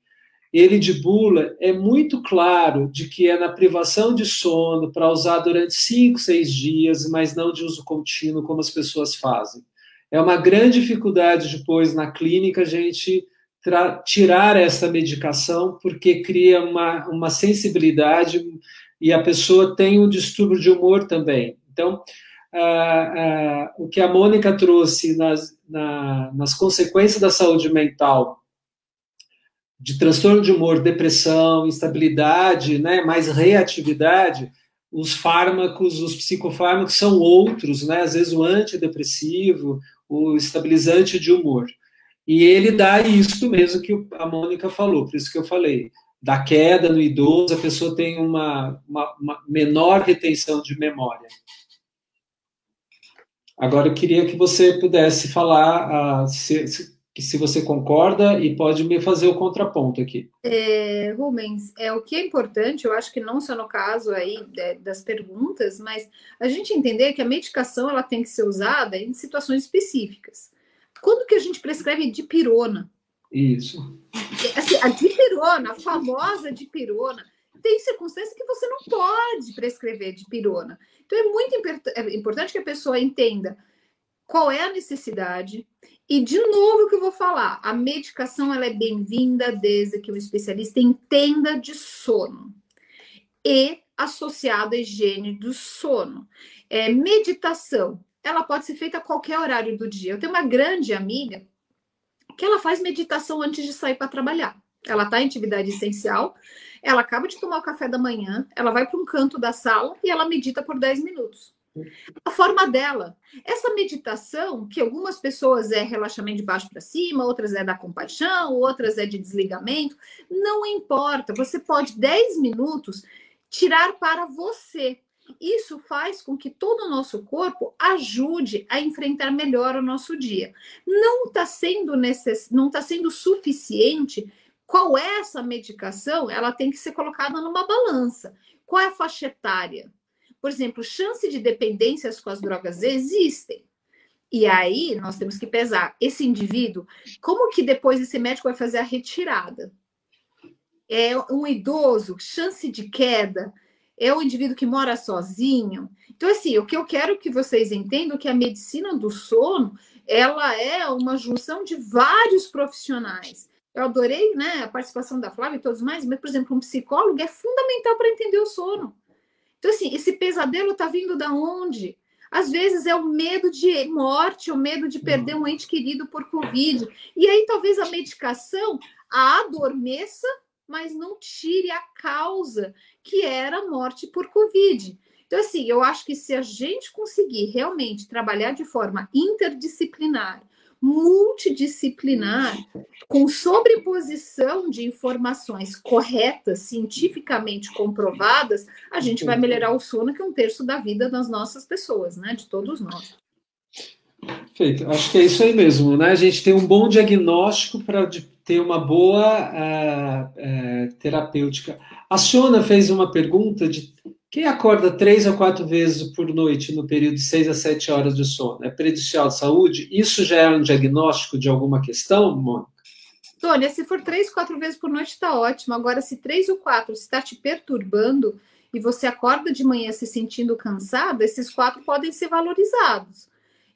Ele de bula é muito claro de que é na privação de sono para usar durante cinco, seis dias, mas não de uso contínuo como as pessoas fazem. É uma grande dificuldade depois na clínica a gente tirar essa medicação porque cria uma, uma sensibilidade e a pessoa tem um distúrbio de humor também. Então, ah, ah, o que a Mônica trouxe nas, na, nas consequências da saúde mental, de transtorno de humor, depressão, instabilidade, né, mais reatividade, os fármacos, os psicofármacos são outros, né, às vezes o antidepressivo, o estabilizante de humor. E ele dá isso mesmo que a Mônica falou, por isso que eu falei. Da queda no idoso, a pessoa tem uma, uma, uma menor retenção de memória. Agora, eu queria que você pudesse falar uh, se, se, se, você concorda e pode me fazer o contraponto aqui. É, Rubens, é, o que é importante, eu acho que não só no caso aí das perguntas, mas a gente entender que a medicação ela tem que ser usada em situações específicas. Quando que a gente prescreve dipirona? Isso. Assim, a dipirona, a famosa dipirona, tem circunstâncias que você não pode prescrever dipirona. Então é muito é importante que a pessoa entenda qual é a necessidade. E de novo o que eu vou falar, a medicação ela é bem-vinda desde que o especialista entenda de sono e associado à higiene do sono. É, meditação ela pode ser feita a qualquer horário do dia. Eu tenho uma grande amiga que ela faz meditação antes de sair para trabalhar. Ela está em atividade essencial, ela acaba de tomar o café da manhã, ela vai para um canto da sala e ela medita por 10 minutos. A forma dela. Essa meditação, que algumas pessoas é relaxamento de baixo para cima, outras é da compaixão, outras é de desligamento, não importa. Você pode 10 minutos tirar para você. Isso faz com que todo o nosso corpo ajude a enfrentar melhor o nosso dia. Não está sendo necess... não está sendo suficiente. Qual é essa medicação? Ela tem que ser colocada numa balança. Qual é a faixa etária? Por exemplo, chance de dependências com as drogas existem. E aí nós temos que pesar esse indivíduo, como que depois esse médico vai fazer a retirada? É um idoso, chance de queda, é o indivíduo que mora sozinho. Então, assim, o que eu quero que vocês entendam é que a medicina do sono ela é uma junção de vários profissionais. Eu adorei né, a participação da Flávia e todos mais, mas, por exemplo, um psicólogo é fundamental para entender o sono. Então, assim, esse pesadelo está vindo da onde? Às vezes é o medo de morte, o medo de perder um ente querido por Covid. E aí, talvez a medicação a adormeça mas não tire a causa, que era a morte por Covid. Então, assim, eu acho que se a gente conseguir realmente trabalhar de forma interdisciplinar, multidisciplinar, com sobreposição de informações corretas, cientificamente comprovadas, a gente vai melhorar o sono, que é um terço da vida das nossas pessoas, né? De todos nós. Perfeito. Acho que é isso aí mesmo, né? A gente tem um bom diagnóstico para ter uma boa uh, uh, terapêutica. A Shona fez uma pergunta de quem acorda três a quatro vezes por noite no período de seis a sete horas de sono é prejudicial à saúde? Isso já é um diagnóstico de alguma questão, Mônica? Tônia, se for três, quatro vezes por noite está ótimo. Agora, se três ou quatro está te perturbando e você acorda de manhã se sentindo cansada, esses quatro podem ser valorizados.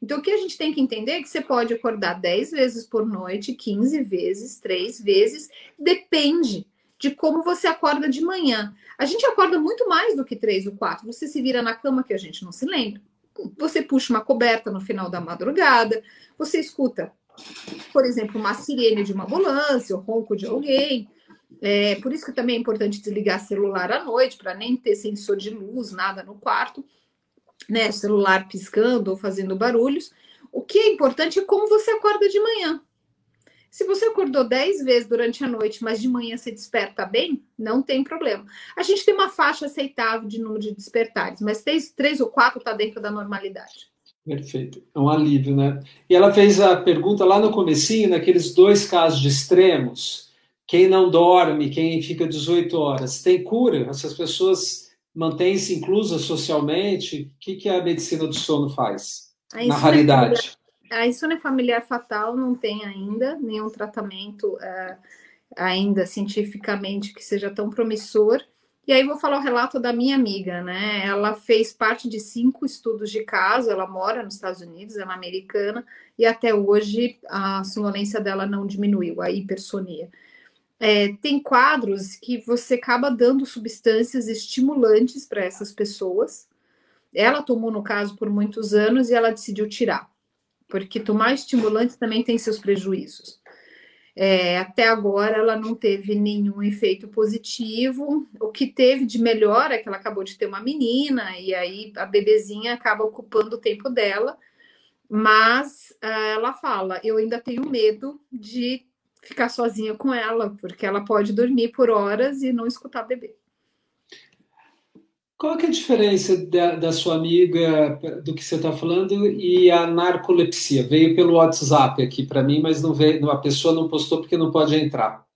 Então, o que a gente tem que entender é que você pode acordar 10 vezes por noite, 15 vezes, 3 vezes, depende de como você acorda de manhã. A gente acorda muito mais do que 3 ou 4. Você se vira na cama que a gente não se lembra. Você puxa uma coberta no final da madrugada, você escuta, por exemplo, uma sirene de uma ambulância, o ronco de alguém. É, por isso que também é importante desligar celular à noite, para nem ter sensor de luz, nada no quarto né, celular piscando ou fazendo barulhos. O que é importante é como você acorda de manhã. Se você acordou 10 vezes durante a noite, mas de manhã você desperta bem, não tem problema. A gente tem uma faixa aceitável de número de despertares, mas três, três ou quatro está dentro da normalidade. Perfeito. É um alívio, né? E ela fez a pergunta lá no comecinho, naqueles dois casos de extremos, quem não dorme, quem fica 18 horas, tem cura? Essas pessoas mantêm-se inclusas socialmente? O que, que a medicina do sono faz? na raridade. A insônia familiar fatal não tem ainda nenhum tratamento é, ainda cientificamente que seja tão promissor. E aí vou falar o relato da minha amiga, né? Ela fez parte de cinco estudos de caso, ela mora nos Estados Unidos, ela é americana, e até hoje a sonolência dela não diminuiu, a hipersonia. É, tem quadros que você acaba dando substâncias estimulantes para essas pessoas. Ela tomou, no caso, por muitos anos e ela decidiu tirar, porque tomar estimulantes também tem seus prejuízos. É, até agora ela não teve nenhum efeito positivo. O que teve de melhor é que ela acabou de ter uma menina, e aí a bebezinha acaba ocupando o tempo dela. Mas uh, ela fala: eu ainda tenho medo de ficar sozinha com ela, porque ela pode dormir por horas e não escutar bebê. Qual é a diferença da, da sua amiga, do que você está falando, e a narcolepsia? Veio pelo WhatsApp aqui para mim, mas não veio, a pessoa não postou porque não pode entrar.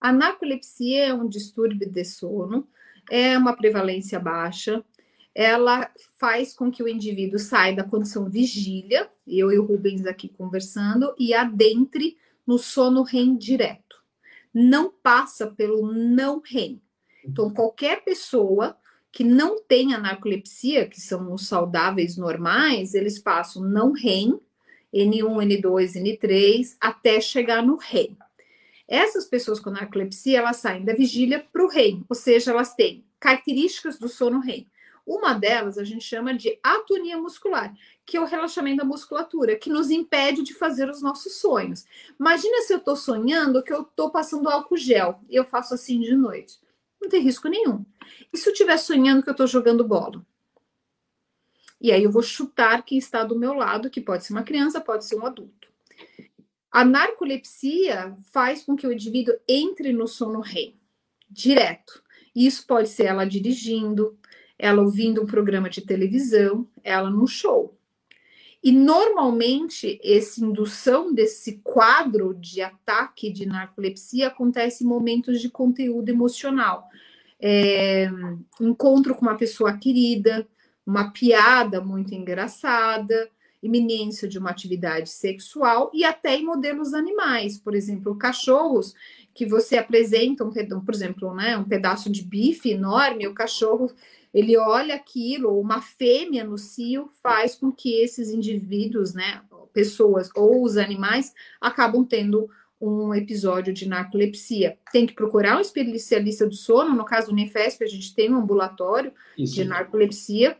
A narcolepsia é um distúrbio de sono, é uma prevalência baixa, ela faz com que o indivíduo saia da condição vigília, eu e o Rubens aqui conversando, e adentre no sono REM direto. Não passa pelo não REM. Então, qualquer pessoa que não têm a narcolepsia, que são os saudáveis normais, eles passam não REM, N1, N2, N3, até chegar no REM. Essas pessoas com narcolepsia, elas saem da vigília para o REM, ou seja, elas têm características do sono REM. Uma delas a gente chama de atonia muscular, que é o relaxamento da musculatura, que nos impede de fazer os nossos sonhos. Imagina se eu estou sonhando que eu estou passando álcool gel e eu faço assim de noite não tem risco nenhum. E se eu estiver sonhando que eu estou jogando bola? E aí eu vou chutar quem está do meu lado, que pode ser uma criança, pode ser um adulto. A narcolepsia faz com que o indivíduo entre no sono REM, direto. E isso pode ser ela dirigindo, ela ouvindo um programa de televisão, ela no show. E normalmente essa indução desse quadro de ataque de narcolepsia acontece em momentos de conteúdo emocional. É, encontro com uma pessoa querida, uma piada muito engraçada, iminência de uma atividade sexual e até em modelos animais, por exemplo, cachorros que você apresenta, um, por exemplo, né, um pedaço de bife enorme, o cachorro ele olha aquilo, uma fêmea no cio faz com que esses indivíduos, né, pessoas ou os animais, acabam tendo um episódio de narcolepsia. Tem que procurar um especialista do sono, no caso do Unifesp, a gente tem um ambulatório Isso. de narcolepsia,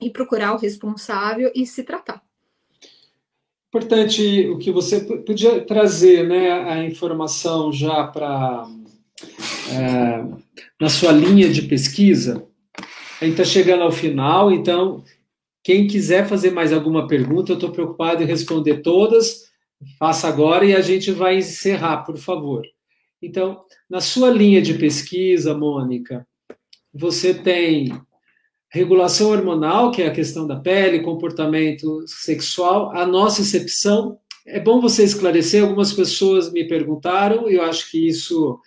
e procurar o responsável e se tratar. Importante o que você podia trazer, né, a informação já para é, na sua linha de pesquisa, a gente está chegando ao final, então, quem quiser fazer mais alguma pergunta, eu estou preocupado em responder todas. Faça agora e a gente vai encerrar, por favor. Então, na sua linha de pesquisa, Mônica, você tem regulação hormonal, que é a questão da pele, comportamento sexual, a nossa excepção. É bom você esclarecer, algumas pessoas me perguntaram, eu acho que isso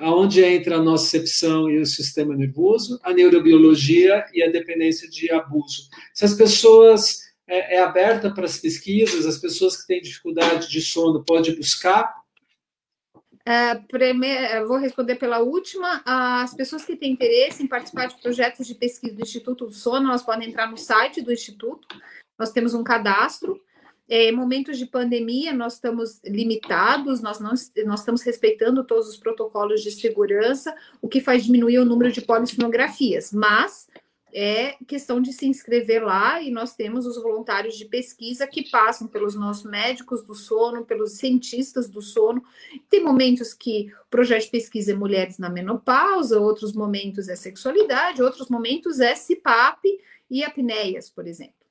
aonde entra a nocicepção e o sistema nervoso, a neurobiologia e a dependência de abuso. Se as pessoas é, é aberta para as pesquisas, as pessoas que têm dificuldade de sono podem buscar. Uh, primeiro, vou responder pela última. As pessoas que têm interesse em participar de projetos de pesquisa do Instituto do Sono, elas podem entrar no site do Instituto. Nós temos um cadastro é, momentos de pandemia, nós estamos limitados, nós não nós estamos respeitando todos os protocolos de segurança, o que faz diminuir o número de polissinografias, mas é questão de se inscrever lá e nós temos os voluntários de pesquisa que passam pelos nossos médicos do sono, pelos cientistas do sono. Tem momentos que o projeto de pesquisa é mulheres na menopausa, outros momentos é sexualidade, outros momentos é CPAP e apneias, por exemplo.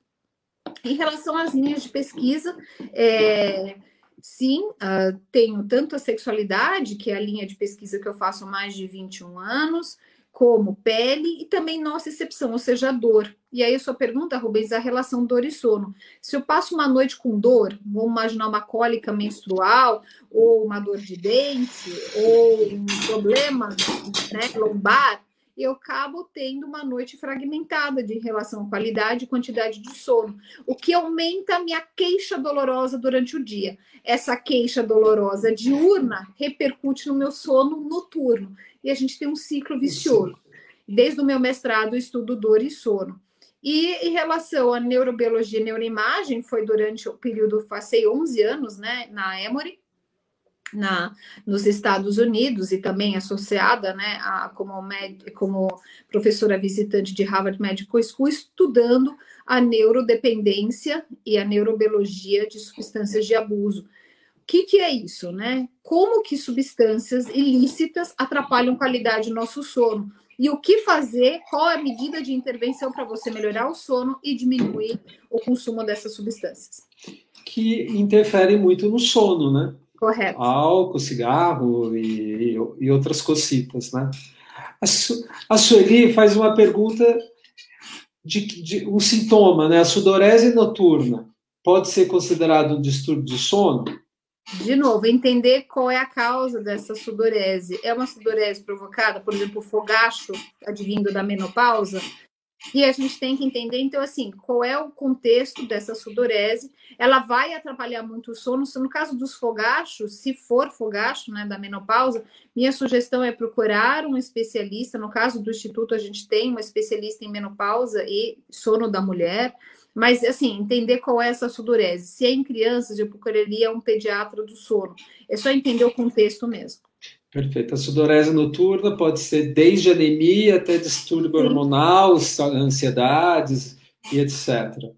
Em relação às linhas de pesquisa, é, sim, uh, tenho tanto a sexualidade, que é a linha de pesquisa que eu faço há mais de 21 anos, como pele e também nocicepção, ou seja, dor. E aí a sua pergunta, Rubens, a relação dor e sono. Se eu passo uma noite com dor, vamos imaginar uma cólica menstrual, ou uma dor de dente, ou um problema né, lombar, eu acabo tendo uma noite fragmentada de relação à qualidade e quantidade de sono, o que aumenta a minha queixa dolorosa durante o dia. Essa queixa dolorosa diurna repercute no meu sono noturno e a gente tem um ciclo vicioso. Desde o meu mestrado, eu estudo dor e sono. E em relação à neurobiologia e neuroimagem, foi durante o período, passei 11 anos né, na Emory, na, nos Estados Unidos e também associada né, a, como, med, como professora visitante de Harvard Medical School, estudando a neurodependência e a neurobiologia de substâncias de abuso. O que, que é isso, né? Como que substâncias ilícitas atrapalham qualidade do nosso sono? E o que fazer? Qual a medida de intervenção para você melhorar o sono e diminuir o consumo dessas substâncias? Que interferem muito no sono, né? Correto. Álcool, cigarro e, e outras cocitas, né? A, Su, a Sueli faz uma pergunta de, de, um sintoma, né? A sudorese noturna pode ser considerado um distúrbio de sono? De novo, entender qual é a causa dessa sudorese. É uma sudorese provocada, por exemplo, fogacho advindo da menopausa? E a gente tem que entender, então, assim, qual é o contexto dessa sudorese. Ela vai atrapalhar muito o sono. No caso dos fogachos, se for fogacho, né, da menopausa, minha sugestão é procurar um especialista. No caso do Instituto, a gente tem uma especialista em menopausa e sono da mulher. Mas, assim, entender qual é essa sudorese. Se é em crianças, eu procuraria um pediatra do sono. É só entender o contexto mesmo. Perfeito. A sudorese noturna pode ser desde anemia até distúrbio hormonal, ansiedades e etc.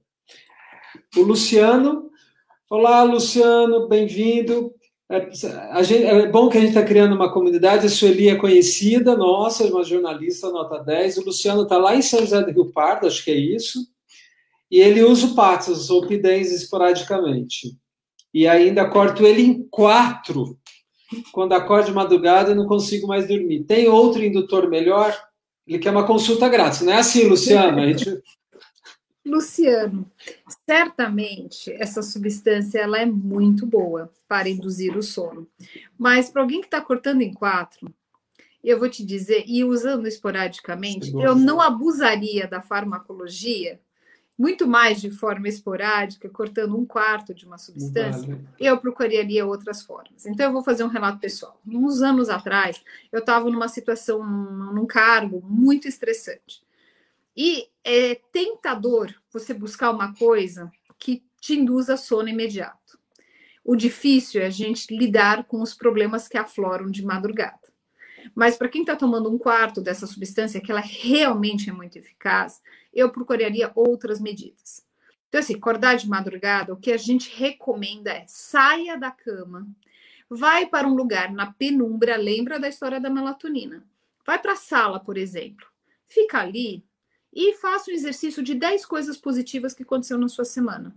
O Luciano. Olá, Luciano, bem-vindo. É, é, bom que a gente está criando uma comunidade. A Sueli é conhecida, nossa, é uma jornalista nota 10. O Luciano está lá em São José do Rio Pardo, acho que é isso. E ele usa o Paxos ou Pidens esporadicamente. E ainda corto ele em quatro quando acordo de madrugada, eu não consigo mais dormir. Tem outro indutor melhor? Ele quer uma consulta grátis. Não é assim, Luciano? A gente... [LAUGHS] Luciano, certamente essa substância ela é muito boa para induzir o sono. Mas para alguém que está cortando em quatro, eu vou te dizer, e usando esporadicamente, eu não abusaria da farmacologia muito mais de forma esporádica, cortando um quarto de uma substância, vale. eu procuraria outras formas. Então, eu vou fazer um relato pessoal. Uns anos atrás, eu estava numa situação, num cargo muito estressante. E é tentador você buscar uma coisa que te induza sono imediato. O difícil é a gente lidar com os problemas que afloram de madrugada. Mas para quem está tomando um quarto dessa substância, que ela realmente é muito eficaz, eu procuraria outras medidas. Então, assim, acordar de madrugada, o que a gente recomenda é saia da cama, vai para um lugar na penumbra, lembra da história da melatonina. Vai para a sala, por exemplo, fica ali e faça um exercício de 10 coisas positivas que aconteceu na sua semana.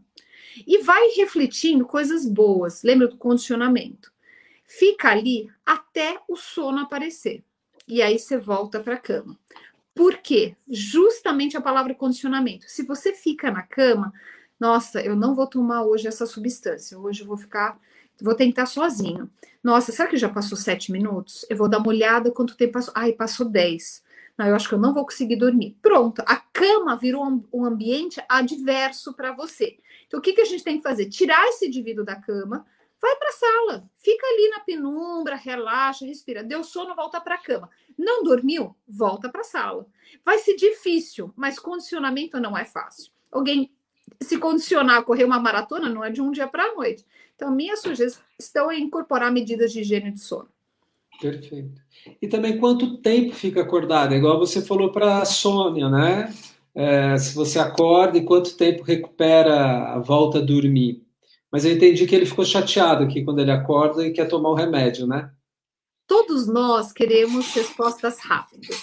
E vai refletindo coisas boas, lembra do condicionamento. Fica ali até o sono aparecer. E aí você volta para a cama. Por quê? Justamente a palavra condicionamento. Se você fica na cama, nossa, eu não vou tomar hoje essa substância, hoje eu vou ficar, vou tentar sozinho. Nossa, será que já passou sete minutos? Eu vou dar uma olhada quanto tempo passou. Ai, passou dez. Não, eu acho que eu não vou conseguir dormir. Pronto, a cama virou um ambiente adverso para você. Então, o que, que a gente tem que fazer? Tirar esse indivíduo da cama, vai para a sala, fica ali na penumbra, relaxa, respira. Deu sono, volta para a cama. Não dormiu? Volta para a sala. Vai ser difícil, mas condicionamento não é fácil. Alguém se condicionar a correr uma maratona não é de um dia para a noite. Então, minha sugestão é incorporar medidas de higiene de sono. Perfeito. E também quanto tempo fica acordado? Igual você falou para a Sônia, né? É, se você acorda e quanto tempo recupera a volta a dormir. Mas eu entendi que ele ficou chateado aqui quando ele acorda e quer tomar o remédio, né? Todos nós queremos respostas rápidas.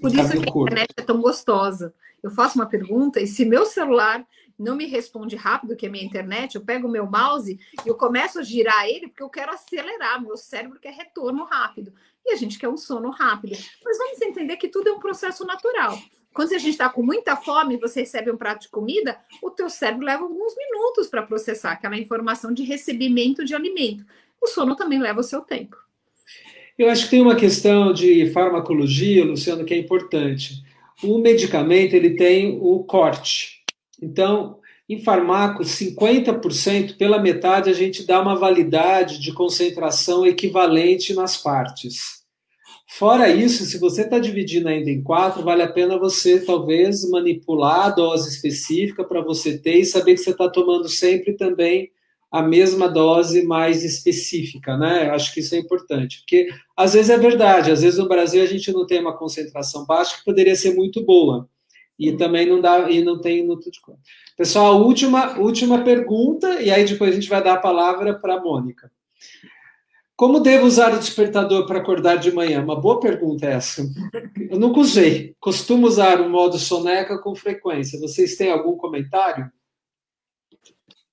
Por isso que a internet é tão gostosa. Eu faço uma pergunta e se meu celular não me responde rápido, que é minha internet, eu pego o meu mouse e eu começo a girar ele porque eu quero acelerar, meu cérebro quer retorno rápido. e a gente quer um sono rápido. Mas vamos entender que tudo é um processo natural. Quando a gente está com muita fome, você recebe um prato de comida, o teu cérebro leva alguns minutos para processar aquela informação de recebimento de alimento. O sono também leva o seu tempo. Eu acho que tem uma questão de farmacologia, Luciano, que é importante. O medicamento ele tem o corte. Então, em farmaco, 50%, pela metade, a gente dá uma validade de concentração equivalente nas partes. Fora isso, se você está dividindo ainda em quatro, vale a pena você talvez manipular a dose específica para você ter e saber que você está tomando sempre também a mesma dose mais específica, né? Eu acho que isso é importante, porque às vezes é verdade, às vezes no Brasil a gente não tem uma concentração baixa que poderia ser muito boa e também não dá e não tem no de conta. Pessoal, última última pergunta e aí depois a gente vai dar a palavra para a Mônica. Como devo usar o despertador para acordar de manhã? Uma boa pergunta essa. Eu nunca usei. Costumo usar o modo soneca com frequência. Vocês têm algum comentário?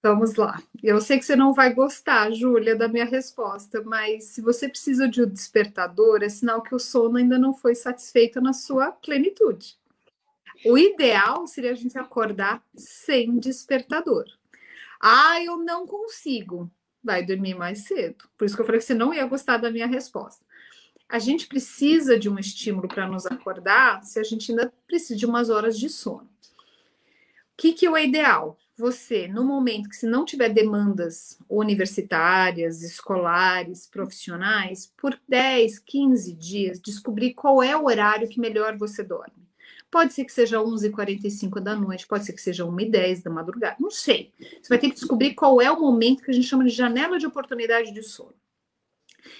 Vamos lá. Eu sei que você não vai gostar, Júlia, da minha resposta, mas se você precisa de um despertador, é sinal que o sono ainda não foi satisfeito na sua plenitude. O ideal seria a gente acordar sem despertador. Ah, eu não consigo vai dormir mais cedo. Por isso que eu falei que você não ia gostar da minha resposta. A gente precisa de um estímulo para nos acordar se a gente ainda precisa de umas horas de sono. O que, que é o ideal? Você, no momento que se não tiver demandas universitárias, escolares, profissionais, por 10, 15 dias, descobrir qual é o horário que melhor você dorme. Pode ser que seja 11h45 da noite, pode ser que seja 1h10 da madrugada, não sei. Você vai ter que descobrir qual é o momento que a gente chama de janela de oportunidade de sono.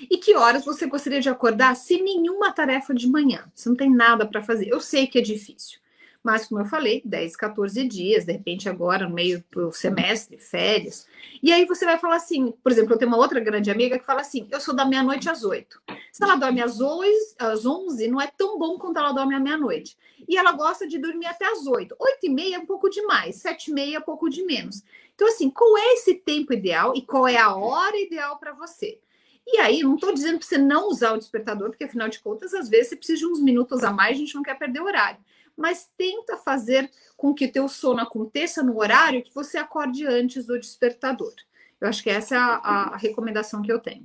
E que horas você gostaria de acordar sem nenhuma tarefa de manhã? Você não tem nada para fazer. Eu sei que é difícil. Mas, como eu falei, 10, 14 dias, de repente agora no meio do semestre, férias. E aí você vai falar assim, por exemplo, eu tenho uma outra grande amiga que fala assim, eu sou da meia-noite às 8. Se ela dorme às 11, às 11, não é tão bom quanto ela dorme à meia-noite. E ela gosta de dormir até às 8. 8 e meia é um pouco demais, 7 e meia é um pouco de menos. Então, assim, qual é esse tempo ideal e qual é a hora ideal para você? E aí, não estou dizendo para você não usar o despertador, porque afinal de contas, às vezes você precisa de uns minutos a mais, a gente não quer perder o horário mas tenta fazer com que teu sono aconteça no horário que você acorde antes do despertador. Eu acho que essa é a, a recomendação que eu tenho.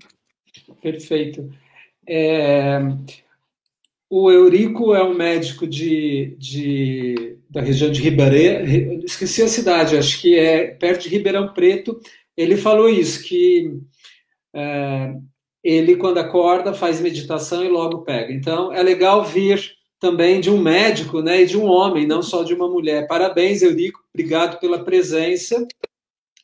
Perfeito. É, o Eurico é um médico de, de, da região de Ribeirão, esqueci a cidade, acho que é perto de Ribeirão Preto. Ele falou isso, que é, ele, quando acorda, faz meditação e logo pega. Então, é legal vir também de um médico né, e de um homem, não só de uma mulher. Parabéns, Eurico, obrigado pela presença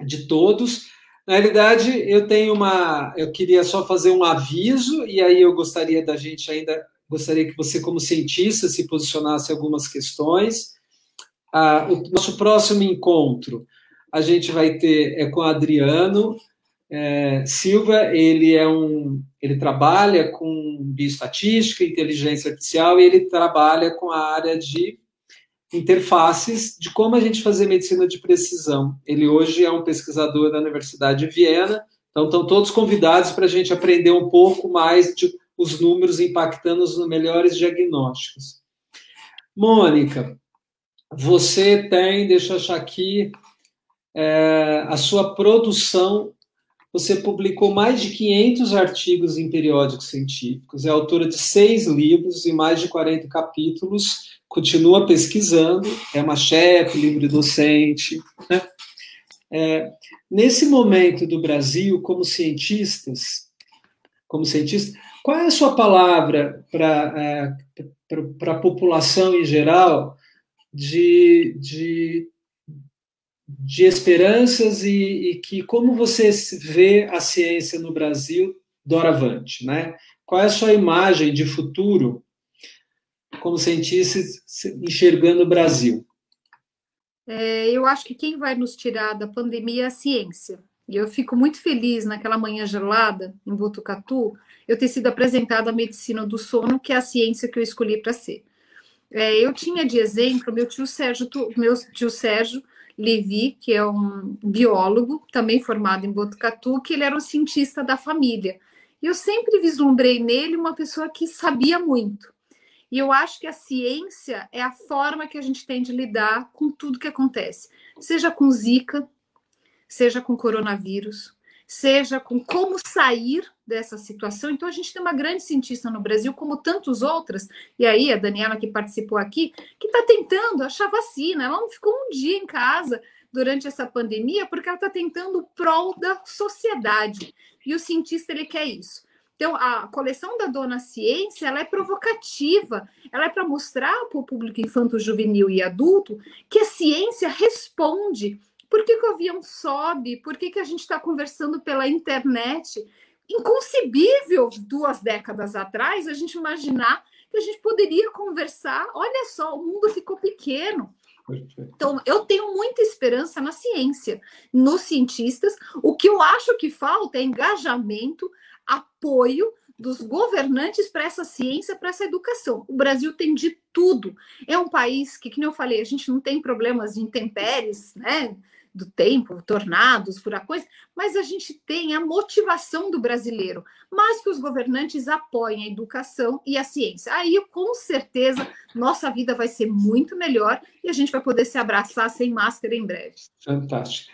de todos. Na realidade, eu tenho uma. Eu queria só fazer um aviso, e aí eu gostaria da gente ainda. Gostaria que você, como cientista, se posicionasse algumas questões. Ah, o nosso próximo encontro a gente vai ter é com Adriano é, Silva. Ele é um ele trabalha com bioestatística, inteligência artificial, e ele trabalha com a área de interfaces de como a gente fazer medicina de precisão. Ele hoje é um pesquisador da Universidade de Viena, então estão todos convidados para a gente aprender um pouco mais de os números impactando os melhores diagnósticos. Mônica, você tem, deixa eu achar aqui, é, a sua produção você publicou mais de 500 artigos em periódicos científicos, é autora de seis livros e mais de 40 capítulos, continua pesquisando, é uma chefe, livre docente. Né? É, nesse momento do Brasil, como cientistas, como cientista, qual é a sua palavra para é, a população em geral de, de de esperanças e, e, que como você vê a ciência no Brasil doravante, né? Qual é a sua imagem de futuro como cientista enxergando o Brasil? É, eu acho que quem vai nos tirar da pandemia é a ciência. E eu fico muito feliz naquela manhã gelada em Botucatu, eu ter sido apresentada a medicina do sono, que é a ciência que eu escolhi para ser. É, eu tinha de exemplo meu tio Sérgio, meu tio Sérgio, Levi, que é um biólogo, também formado em Botucatu, que ele era um cientista da família. E eu sempre vislumbrei nele uma pessoa que sabia muito. E eu acho que a ciência é a forma que a gente tem de lidar com tudo que acontece, seja com Zika, seja com coronavírus, seja com como sair dessa situação. Então, a gente tem uma grande cientista no Brasil, como tantas outras, e aí a Daniela, que participou aqui, que está tentando achar vacina. Ela não ficou um dia em casa durante essa pandemia, porque ela está tentando o prol da sociedade. E o cientista, ele quer isso. Então, a coleção da Dona Ciência, ela é provocativa, ela é para mostrar para o público infanto-juvenil e adulto que a ciência responde por que, que o avião sobe? Por que, que a gente está conversando pela internet? Inconcebível duas décadas atrás a gente imaginar que a gente poderia conversar. Olha só, o mundo ficou pequeno. Então, eu tenho muita esperança na ciência, nos cientistas. O que eu acho que falta é engajamento, apoio dos governantes para essa ciência, para essa educação. O Brasil tem de tudo. É um país que, como eu falei, a gente não tem problemas de intempéries, né? Do tempo, tornados, furacões, mas a gente tem a motivação do brasileiro, mas que os governantes apoiem a educação e a ciência. Aí, com certeza, nossa vida vai ser muito melhor e a gente vai poder se abraçar sem máscara em breve. Fantástico.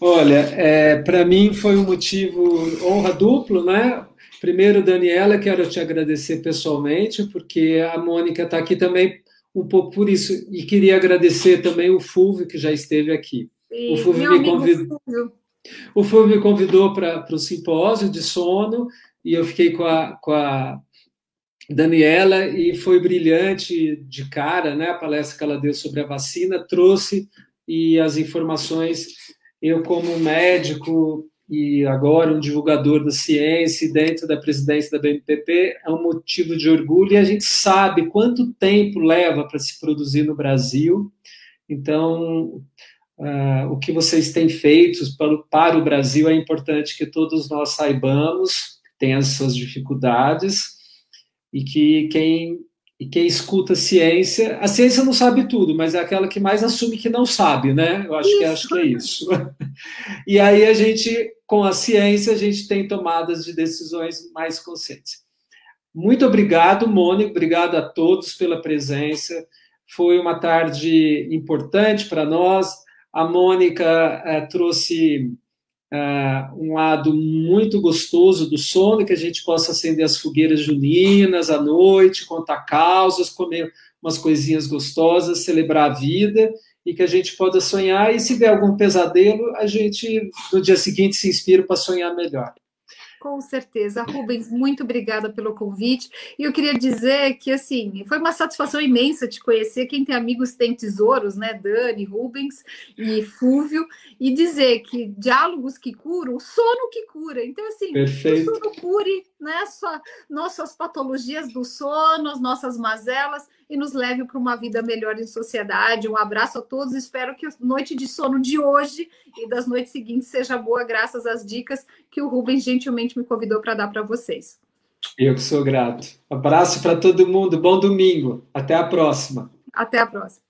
Olha, é, para mim foi um motivo honra duplo, né? Primeiro, Daniela, quero te agradecer pessoalmente, porque a Mônica está aqui também um pouco por isso, e queria agradecer também o Fulvio, que já esteve aqui o Fulvio me convidou. O Fulvio me convidou para o simpósio de sono e eu fiquei com a, com a Daniela e foi brilhante de cara, né? A palestra que ela deu sobre a vacina trouxe e as informações. Eu, como médico e agora um divulgador da ciência dentro da presidência da BNPP, é um motivo de orgulho e a gente sabe quanto tempo leva para se produzir no Brasil. Então, uh, o que vocês têm feito para, para o Brasil é importante que todos nós saibamos, tem as suas dificuldades, e que quem, e quem escuta a ciência, a ciência não sabe tudo, mas é aquela que mais assume que não sabe, né? Eu acho, que, acho que é isso. [LAUGHS] e aí a gente, com a ciência, a gente tem tomadas de decisões mais conscientes. Muito obrigado, Mônica, obrigado a todos pela presença. Foi uma tarde importante para nós. A Mônica é, trouxe é, um lado muito gostoso do sono, que a gente possa acender as fogueiras juninas à noite, contar causas, comer umas coisinhas gostosas, celebrar a vida e que a gente possa sonhar. E se der algum pesadelo, a gente no dia seguinte se inspira para sonhar melhor. Com certeza. Rubens, muito obrigada pelo convite. E eu queria dizer que, assim, foi uma satisfação imensa te conhecer. Quem tem amigos tem tesouros, né? Dani, Rubens e Fúvio. E dizer que diálogos que curam, sono que cura. Então, assim, Perfeito. o sono cure né, sua, nossas patologias do sono, as nossas mazelas e nos leve para uma vida melhor em sociedade. Um abraço a todos. Espero que a noite de sono de hoje e das noites seguintes seja boa, graças às dicas que o Rubens gentilmente me convidou para dar para vocês. Eu que sou grato. Abraço para todo mundo. Bom domingo. Até a próxima. Até a próxima.